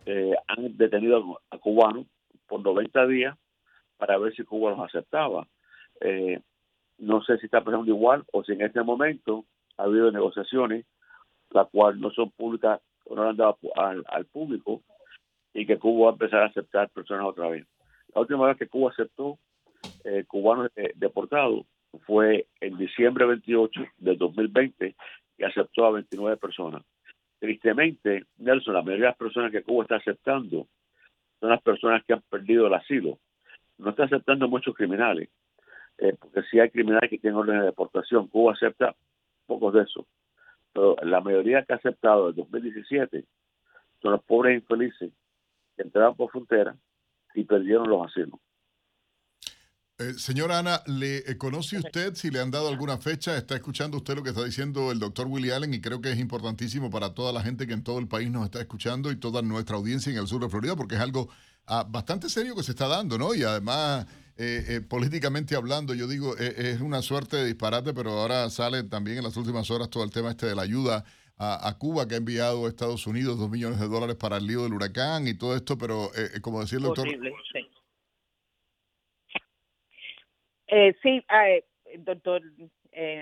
eh, han detenido a cubanos por 90 días para ver si Cuba los aceptaba. no sé si está pasando igual o si en este momento ha habido negociaciones, las cuales no son públicas o no han dado al, público y que Cuba va a empezar a aceptar personas otra vez. La última vez que Cuba aceptó eh, cubanos deportados fue en diciembre 28 del 2020 y aceptó a 29 personas. Tristemente, Nelson, la mayoría de las personas que Cuba está aceptando son las personas que han perdido el asilo. No está aceptando muchos criminales, eh, porque si hay criminales que tienen órdenes de deportación, Cuba acepta pocos de esos. Pero la mayoría que ha aceptado en 2017 son los pobres infelices que entraron por frontera, y perdieron los asilos. Eh, señora Ana, ¿le eh, conoce usted si le han dado alguna fecha? Está escuchando usted lo que está diciendo el doctor Willie Allen y creo que es importantísimo para toda la gente que en todo el país nos está escuchando y toda nuestra audiencia en el sur de Florida porque es algo ah, bastante serio que se está dando, ¿no? Y además, eh, políticamente hablando, yo digo, es una suerte de disparate, pero ahora sale también en las últimas horas todo el tema este de la ayuda a, Cuba, que ha enviado a Estados Unidos dos millones de dólares para el lío del huracán y todo esto, pero eh, eh, como decía el doctor... sí. Eh, sí, doctor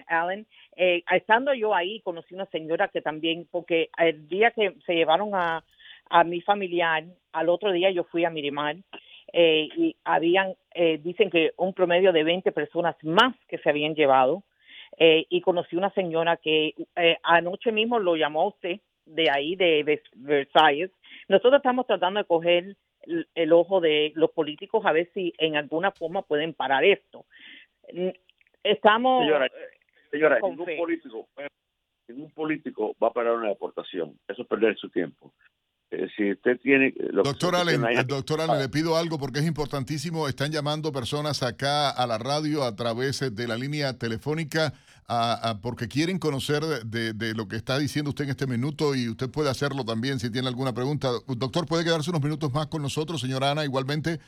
Allen, estando yo ahí, conocí una señora que también, porque el día que se llevaron a, a mi familiar, al otro día yo fui a Mirimar, y habían, dicen que un promedio de 20 personas más que se habían llevado. Eh, y conocí una señora que eh, anoche mismo lo llamó usted de ahí, de Versailles. Nosotros estamos tratando de coger el, ojo de los políticos a ver si en alguna forma pueden parar esto. Estamos... Señora, señora ningún, político, ningún político va a parar una deportación. Eso es perder su tiempo. Eh, si usted tiene... Doctor Allen, doctor Allen, le pido algo porque es importantísimo. Están llamando personas acá a la radio a través de la línea telefónica porque quieren conocer de, lo que está diciendo usted en este minuto y usted puede hacerlo también si tiene alguna pregunta. Doctor, ¿puede quedarse unos minutos más con nosotros, señora Ana? Igualmente.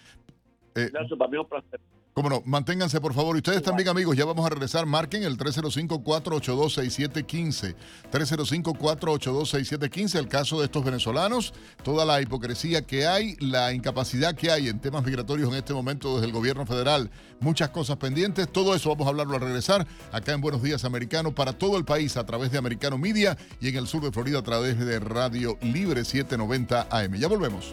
Eh, para mí un placer. Cómo no, manténganse por favor. Y ustedes también, amigos, ya vamos a regresar. Marquen el 305-482-6715. 305-482-6715. El caso de estos venezolanos, toda la hipocresía que hay, la incapacidad que hay en temas migratorios en este momento desde el gobierno federal. Muchas cosas pendientes. Todo eso vamos a hablarlo al regresar acá en Buenos Días Americano para todo el país a través de Americano Media y en el sur de Florida a través de Radio Libre 790 AM. Ya volvemos.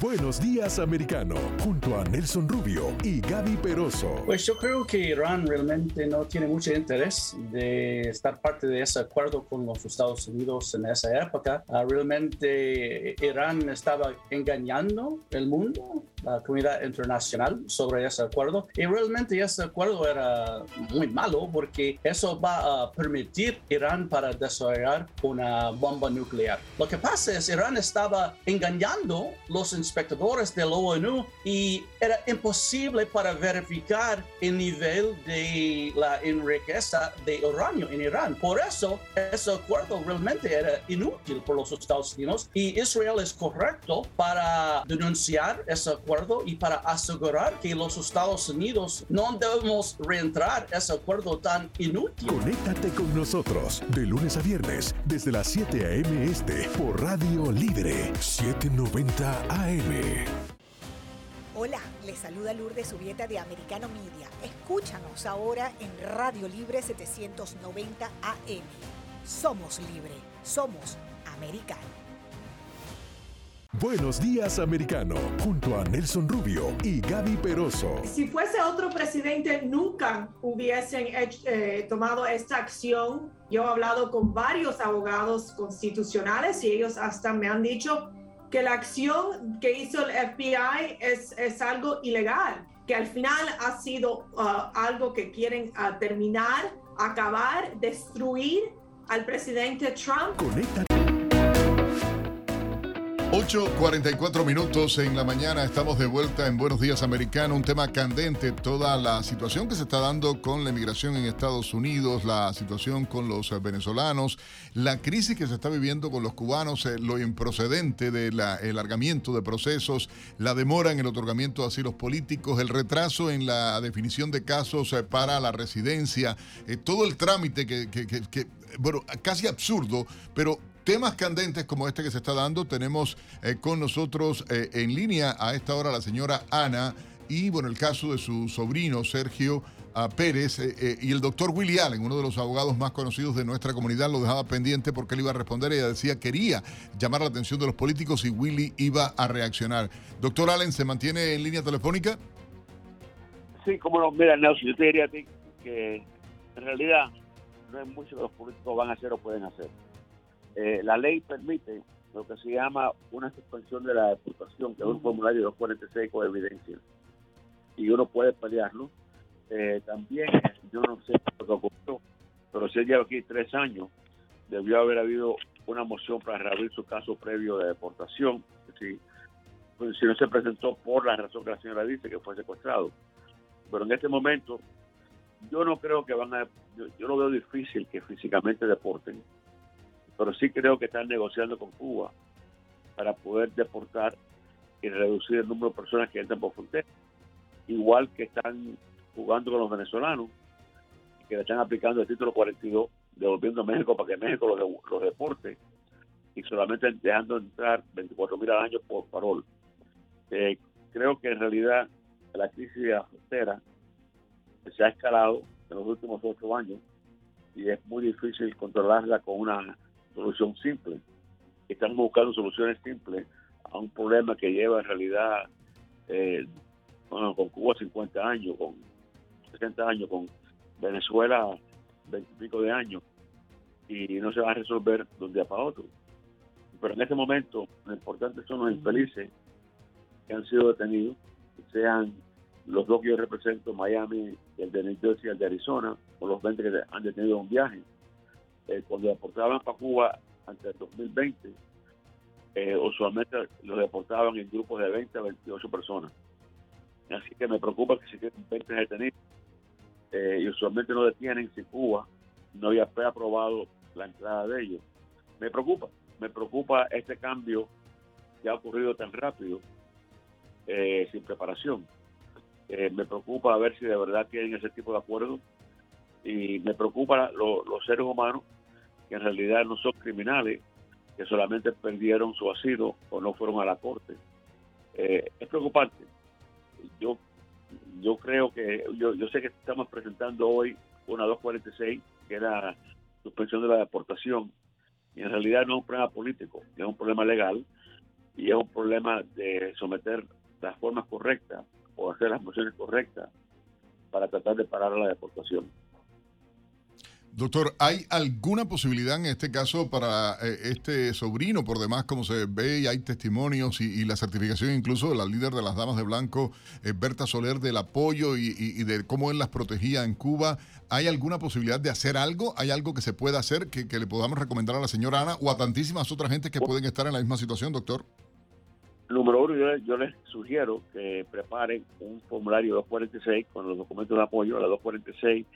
Buenos días, americano, junto a Nelson Rubio y Gaby Peroso. Pues yo creo que Irán realmente no tiene mucho interés de estar parte de ese acuerdo con los Estados Unidos en esa época. Ah, realmente Irán estaba engañando el mundo la comunidad internacional sobre ese acuerdo y realmente ese acuerdo era muy malo porque eso va a permitir a Irán para desarrollar una bomba nuclear. Lo que pasa es Irán estaba engañando los inspectores de la ONU y era imposible para verificar el nivel de la riqueza de uranio en Irán. Por eso ese acuerdo realmente era inútil por los Estados Unidos y Israel es correcto para denunciar ese acuerdo y para asegurar que los Estados Unidos no debemos reentrar ese acuerdo tan inútil. Conéctate con nosotros de lunes a viernes desde las 7 a.m. este por Radio Libre 790 AM. Hola, les saluda Lourdes Subieta de Americano Media. Escúchanos ahora en Radio Libre 790 AM. Somos libre, somos americano. Buenos días, americano, junto a Nelson Rubio y Gaby Peroso. Si fuese otro presidente, nunca hubiesen hecho, eh, tomado esta acción. Yo he hablado con varios abogados constitucionales y ellos hasta me han dicho que la acción que hizo el FBI es, es algo ilegal, que al final ha sido uh, algo que quieren uh, terminar, acabar, destruir al presidente Trump. Conéctate. 8.44 minutos en la mañana, estamos de vuelta en Buenos Días Americano, un tema candente, toda la situación que se está dando con la inmigración en Estados Unidos, la situación con los venezolanos, la crisis que se está viviendo con los cubanos, eh, lo improcedente del alargamiento de procesos, la demora en el otorgamiento de asilos políticos, el retraso en la definición de casos eh, para la residencia, eh, todo el trámite que bueno, casi absurdo, pero temas candentes como este que se está dando. Tenemos eh, con nosotros eh, en línea a esta hora la señora Ana y, bueno, el caso de su sobrino Sergio ah, Pérez eh, y el doctor Willy Allen, uno de los abogados más conocidos de nuestra comunidad, lo dejaba pendiente porque él iba a responder. Ella decía quería llamar la atención de los políticos y Willy iba a reaccionar. Doctor Allen, ¿se mantiene en línea telefónica? Sí, como no. Mira, Nelson, yo te diría que en realidad no hay mucho que los políticos van a hacer o pueden hacer. Eh, la ley permite lo que se llama una suspensión de la deportación, que es un formulario 246 con evidencia. Y uno puede pelearlo. Eh, también, yo no sé lo que ocurrió, pero si él lleva aquí tres años, debió haber habido una moción para reabrir su caso previo de deportación. Si, pues, si no se presentó por la razón que la señora dice, que fue secuestrado. Pero en este momento, yo no creo que van a. Yo, yo lo veo difícil que físicamente deporten pero sí creo que están negociando con Cuba para poder deportar y reducir el número de personas que entran por frontera. Igual que están jugando con los venezolanos, que le están aplicando el título 42, devolviendo a México para que México los, los deporte y solamente dejando entrar 24 mil al año por parol. Eh, creo que en realidad la crisis de la frontera se ha escalado en los últimos ocho años y es muy difícil controlarla con una solución simple. Estamos buscando soluciones simples a un problema que lleva en realidad eh, con Cuba 50 años, con 60 años, con Venezuela 20 y pico de años, y no se va a resolver de un día para otro. Pero en este momento, lo importante son los infelices que han sido detenidos, sean los dos que yo represento, Miami, el de New Jersey el de Arizona, o los 20 que han detenido un viaje eh, cuando deportaban para Cuba antes del 2020, eh, usualmente los deportaban en grupos de 20 a 28 personas. Así que me preocupa que si tienen 20 detenidos eh, y usualmente no detienen si Cuba no había aprobado la entrada de ellos. Me preocupa, me preocupa este cambio que ha ocurrido tan rápido, eh, sin preparación. me preocupa ver si de verdad tienen ese tipo de acuerdo y me preocupa los seres humanos que en realidad no son criminales, que solamente perdieron su asilo o no fueron a la corte. Eh, es preocupante. Yo yo creo que, yo, yo sé que estamos presentando hoy una 246, que era suspensión de la deportación, y en realidad no es un problema político, es un problema legal y es un problema de someter las formas correctas o hacer las mociones correctas para tratar de parar la deportación. Doctor, ¿hay alguna posibilidad en este caso para eh, este sobrino, por demás, como se ve, y hay testimonios y, la certificación incluso de la líder de las Damas de Blanco, eh, Berta Soler, del apoyo y, de cómo él las protegía en Cuba? ¿Hay alguna posibilidad de hacer algo? ¿Hay algo que se pueda hacer que, le podamos recomendar a la señora Ana o a tantísimas otras gentes que pueden estar en la misma situación, doctor? Número uno, yo, yo, les sugiero que preparen un formulario 246 con los documentos de apoyo. La 246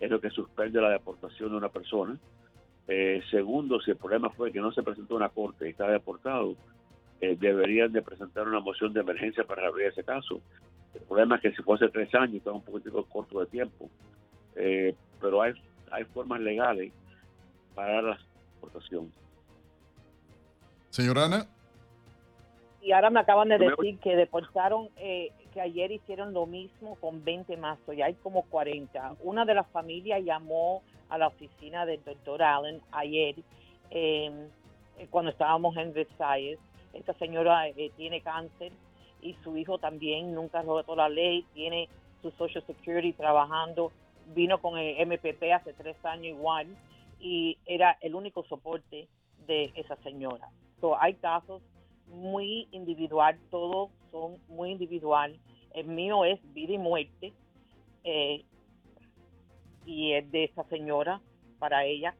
es lo que suspende la deportación de una persona. Eh, segundo, si el problema fue que no se presentó una corte y está deportado, eh, deberían de presentar una moción de emergencia para abrir ese caso. El problema es que si fue hace tres años, está un poquito corto de tiempo. Eh, pero hay, hay formas legales para la deportación. Señora Ana. Y ahora me acaban de decir que deportaron, eh, que ayer hicieron lo mismo con 20 más, ya hay como 40. Una de las familias llamó a la oficina del doctor Allen ayer, em, eh, cuando estábamos en Versailles. Esta señora eh, tiene cáncer y su hijo también nunca robó la ley, tiene su Social Security trabajando, vino con el MPP hace tres años igual y era el único soporte de esa señora. So, hay casos muy individual, todos son muy individual. El mío es vida y muerte eh, y es de esa señora para ella,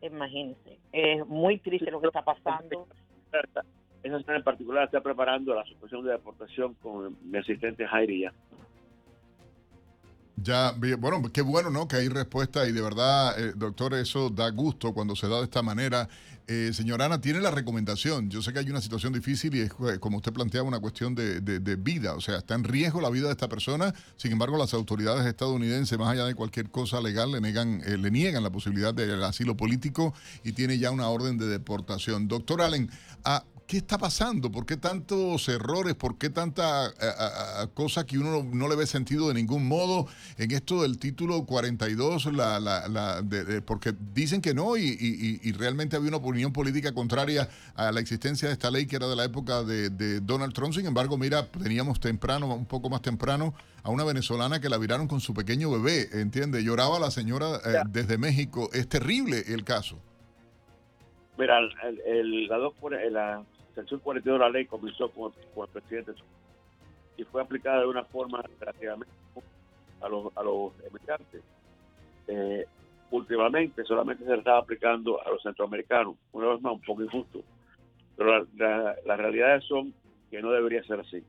imagínense. Es muy triste lo que está pasando. Esa señora en particular está preparando la suspensión de deportación con mi asistente Jairi ya. Ya, bueno, qué bueno, ¿no? Que hay respuesta y de verdad, eh, doctor, eso da gusto cuando se da de esta manera. Eh, señora Ana, tiene la recomendación. Yo sé que hay una situación difícil y es, eh, como usted planteaba, una cuestión de, vida. O sea, está en riesgo la vida de esta persona. Sin embargo, las autoridades estadounidenses, más allá de cualquier cosa legal, le, negan, le niegan la posibilidad del asilo político y tiene ya una orden de deportación. Doctor Allen, a, ¿Qué está pasando? ¿Por qué tantos errores? ¿Por qué tanta cosa que uno no, le ve sentido de ningún modo en esto del título 42? La, la, porque dicen que no y, realmente había una opinión política contraria a la existencia de esta ley que era de la época de, Donald Trump. Sin embargo, mira, teníamos temprano, un poco más temprano, a una venezolana que la viraron con su pequeño bebé, ¿entiende? Lloraba la señora eh, desde México. Es terrible el caso. Mira, el, la, dos, la sección 42 de la ley comenzó con, el presidente y fue aplicada de una forma relativamente a los, a los emigrantes. Eh, últimamente solamente se estaba aplicando a los centroamericanos, una vez más un poco injusto, pero las realidades son que no debería ser así.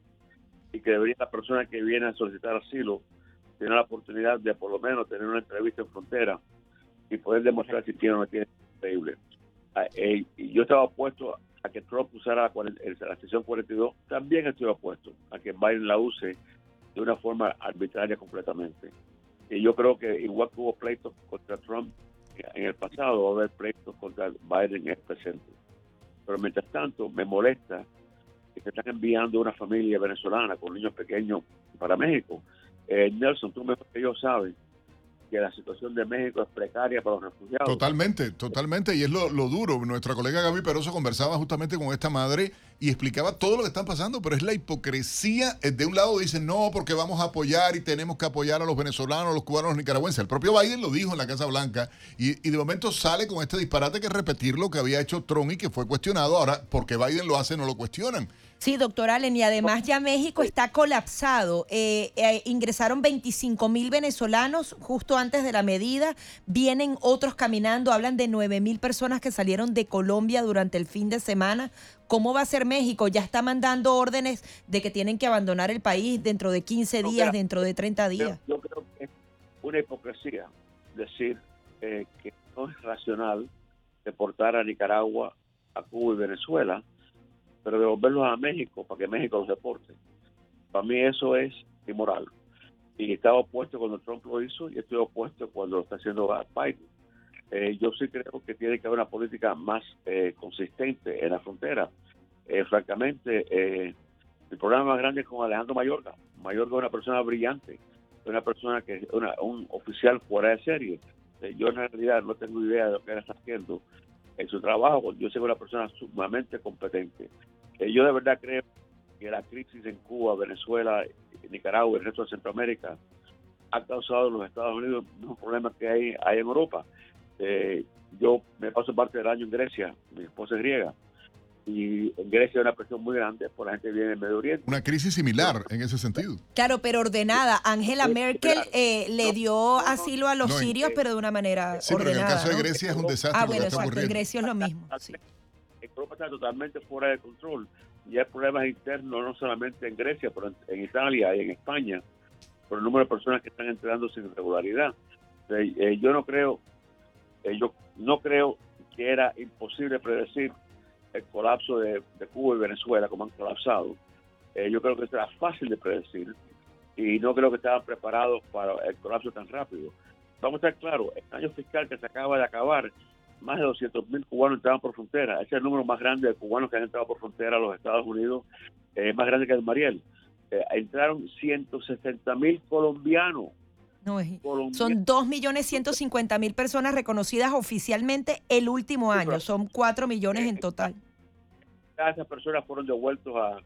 Y que debería la persona que viene a solicitar asilo tener la oportunidad de por lo menos tener una entrevista en frontera y poder demostrar si tiene o no tiene. Increíble. Ah, eh, y yo estaba opuesto a que Trump usara la, la sesión 42, también estoy opuesto a que Biden la use de una forma arbitraria completamente. Y yo creo que igual que hubo pleitos contra Trump en el pasado, va a haber pleitos contra Biden en el presente. Pero mientras tanto, me molesta que se están enviando una familia venezolana con niños pequeños para México. Eh, Nelson, tú mejor que yo sabes que la situación de México es precaria para los refugiados. Totalmente, totalmente, y es lo, duro. Nuestra colega Gaby Peroso conversaba justamente con esta madre y explicaba todo lo que están pasando, pero es la hipocresía. Eh, de un lado dicen, no, porque vamos a apoyar y tenemos que apoyar a los venezolanos, los cubanos, los nicaragüenses. El propio Biden lo dijo en la Casa Blanca y, y de momento sale con este disparate que es repetir lo que había hecho Trump y que fue cuestionado. Ahora, porque Biden lo hace, no lo cuestionan. Sí, doctor Allen, y además ya México está colapsado. Eh, eh, ingresaron 25 mil venezolanos justo antes de la medida, vienen otros caminando, hablan de 9 mil personas que salieron de Colombia durante el fin de semana. ¿Cómo va a ser México? Ya está mandando órdenes de que tienen que abandonar el país dentro de 15 días, dentro de 30 días. Yo, creo que es una hipocresía decir eh, que no es racional deportar a Nicaragua, a Cuba y Venezuela pero devolverlos a México para que México los deporte. Para mí eso es inmoral. Y estaba opuesto cuando Trump lo hizo y estoy opuesto cuando lo está haciendo Biden. Eh, yo sí creo que tiene que haber una política más eh, consistente en la frontera. Eh, francamente, el problema más grande es con Alejandro Mayorga. Mayorga es una persona brillante, una persona que es un oficial fuera de serie. yo en realidad no tengo idea de lo que él está haciendo en su trabajo. Yo soy una persona sumamente competente. Eh, yo de verdad creo que la crisis en Cuba, Venezuela, Nicaragua y el resto de Centroamérica ha causado en los Estados Unidos los problemas que hay, hay en Europa. Eh, yo me paso parte del año en Grecia, mi esposa es griega, y en Grecia hay una presión muy grande por la gente que viene del Medio Oriente. Una crisis similar en ese sentido. Claro, pero ordenada. Angela Merkel eh, le dio asilo a los no, sirios, pero de una manera Sí, pero en el ordenada. caso de ¿no? Grecia es un desastre Ah, bueno, está exacto. En ocurriendo. Grecia es lo mismo. sí. Europa está totalmente fuera de control. Y hay problemas internos no solamente en Grecia, pero en, en Italia y en España, por el número de personas que están entrando sin regularidad. Eh, eh, yo no creo, eh, yo no creo que era imposible predecir el colapso de, Cuba y Venezuela como han colapsado. Eh, yo creo que era fácil de predecir y no creo que estaban preparados para el colapso tan rápido. Vamos a estar claros, el año fiscal que se acaba de acabar, más de 200 mil cubanos entraban por frontera. Ese es el número más grande de cubanos que han entrado por frontera a los Estados Unidos, eh, más grande que el Mariel. Eh, entraron 160 mil colombianos. No, es- son 2.150.000 personas reconocidas oficialmente el último año. Son 4 millones en total. Todas esas personas fueron devueltos a,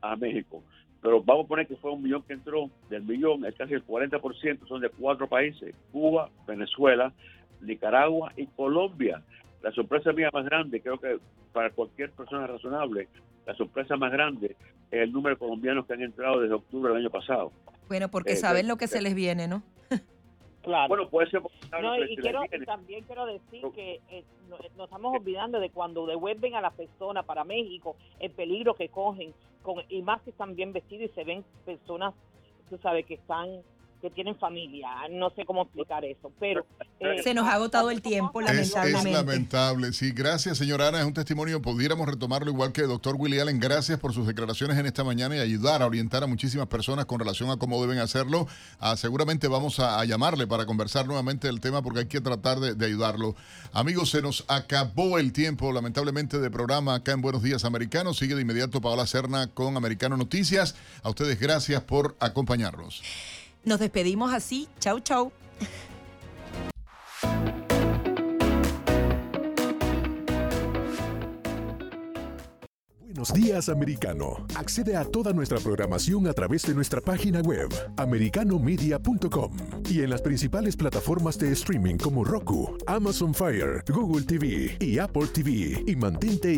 a México. Pero vamos a poner que fue un millón que entró. Del millón, es casi el 40% son de cuatro países. Cuba, Venezuela, Nicaragua y Colombia. La sorpresa mía más grande, creo que para cualquier persona razonable, la sorpresa más grande es el número de colombianos que han entrado desde octubre del año pasado. Bueno, porque Eh, saben eh, lo que se les viene, ¿no? Claro. Bueno, puede ser No, y quiero, también quiero decir que eh, no- nos estamos olvidando de cuando devuelven a la persona para México, el peligro que cogen, con, y más que están bien vestidos y se ven personas, tú sabes, que están que tienen familia. No sé cómo explicar eso, pero... eh, Se nos ha agotado el tiempo, Es, es lamentablemente. lamentable, sí. Gracias, señora Ana. Es un testimonio. Pudiéramos retomarlo igual que el doctor Willy Allen. Gracias por sus declaraciones en esta mañana y ayudar a orientar a muchísimas personas con relación a cómo deben hacerlo. Ah, seguramente vamos a, a llamarle para conversar nuevamente del tema porque hay que tratar de, de ayudarlo. Amigos, se nos acabó el tiempo, lamentablemente, de programa acá en Buenos Días Americanos. Sigue de inmediato Paola Serna con Americano Noticias. A ustedes, gracias por acompañarnos. Nos despedimos así. Chau, chau. Buenos días, americano. Accede a toda nuestra programación a través de nuestra página web, americanomedia.com, y en las principales plataformas de streaming como Roku, Amazon Fire, Google TV y Apple TV. Y mantente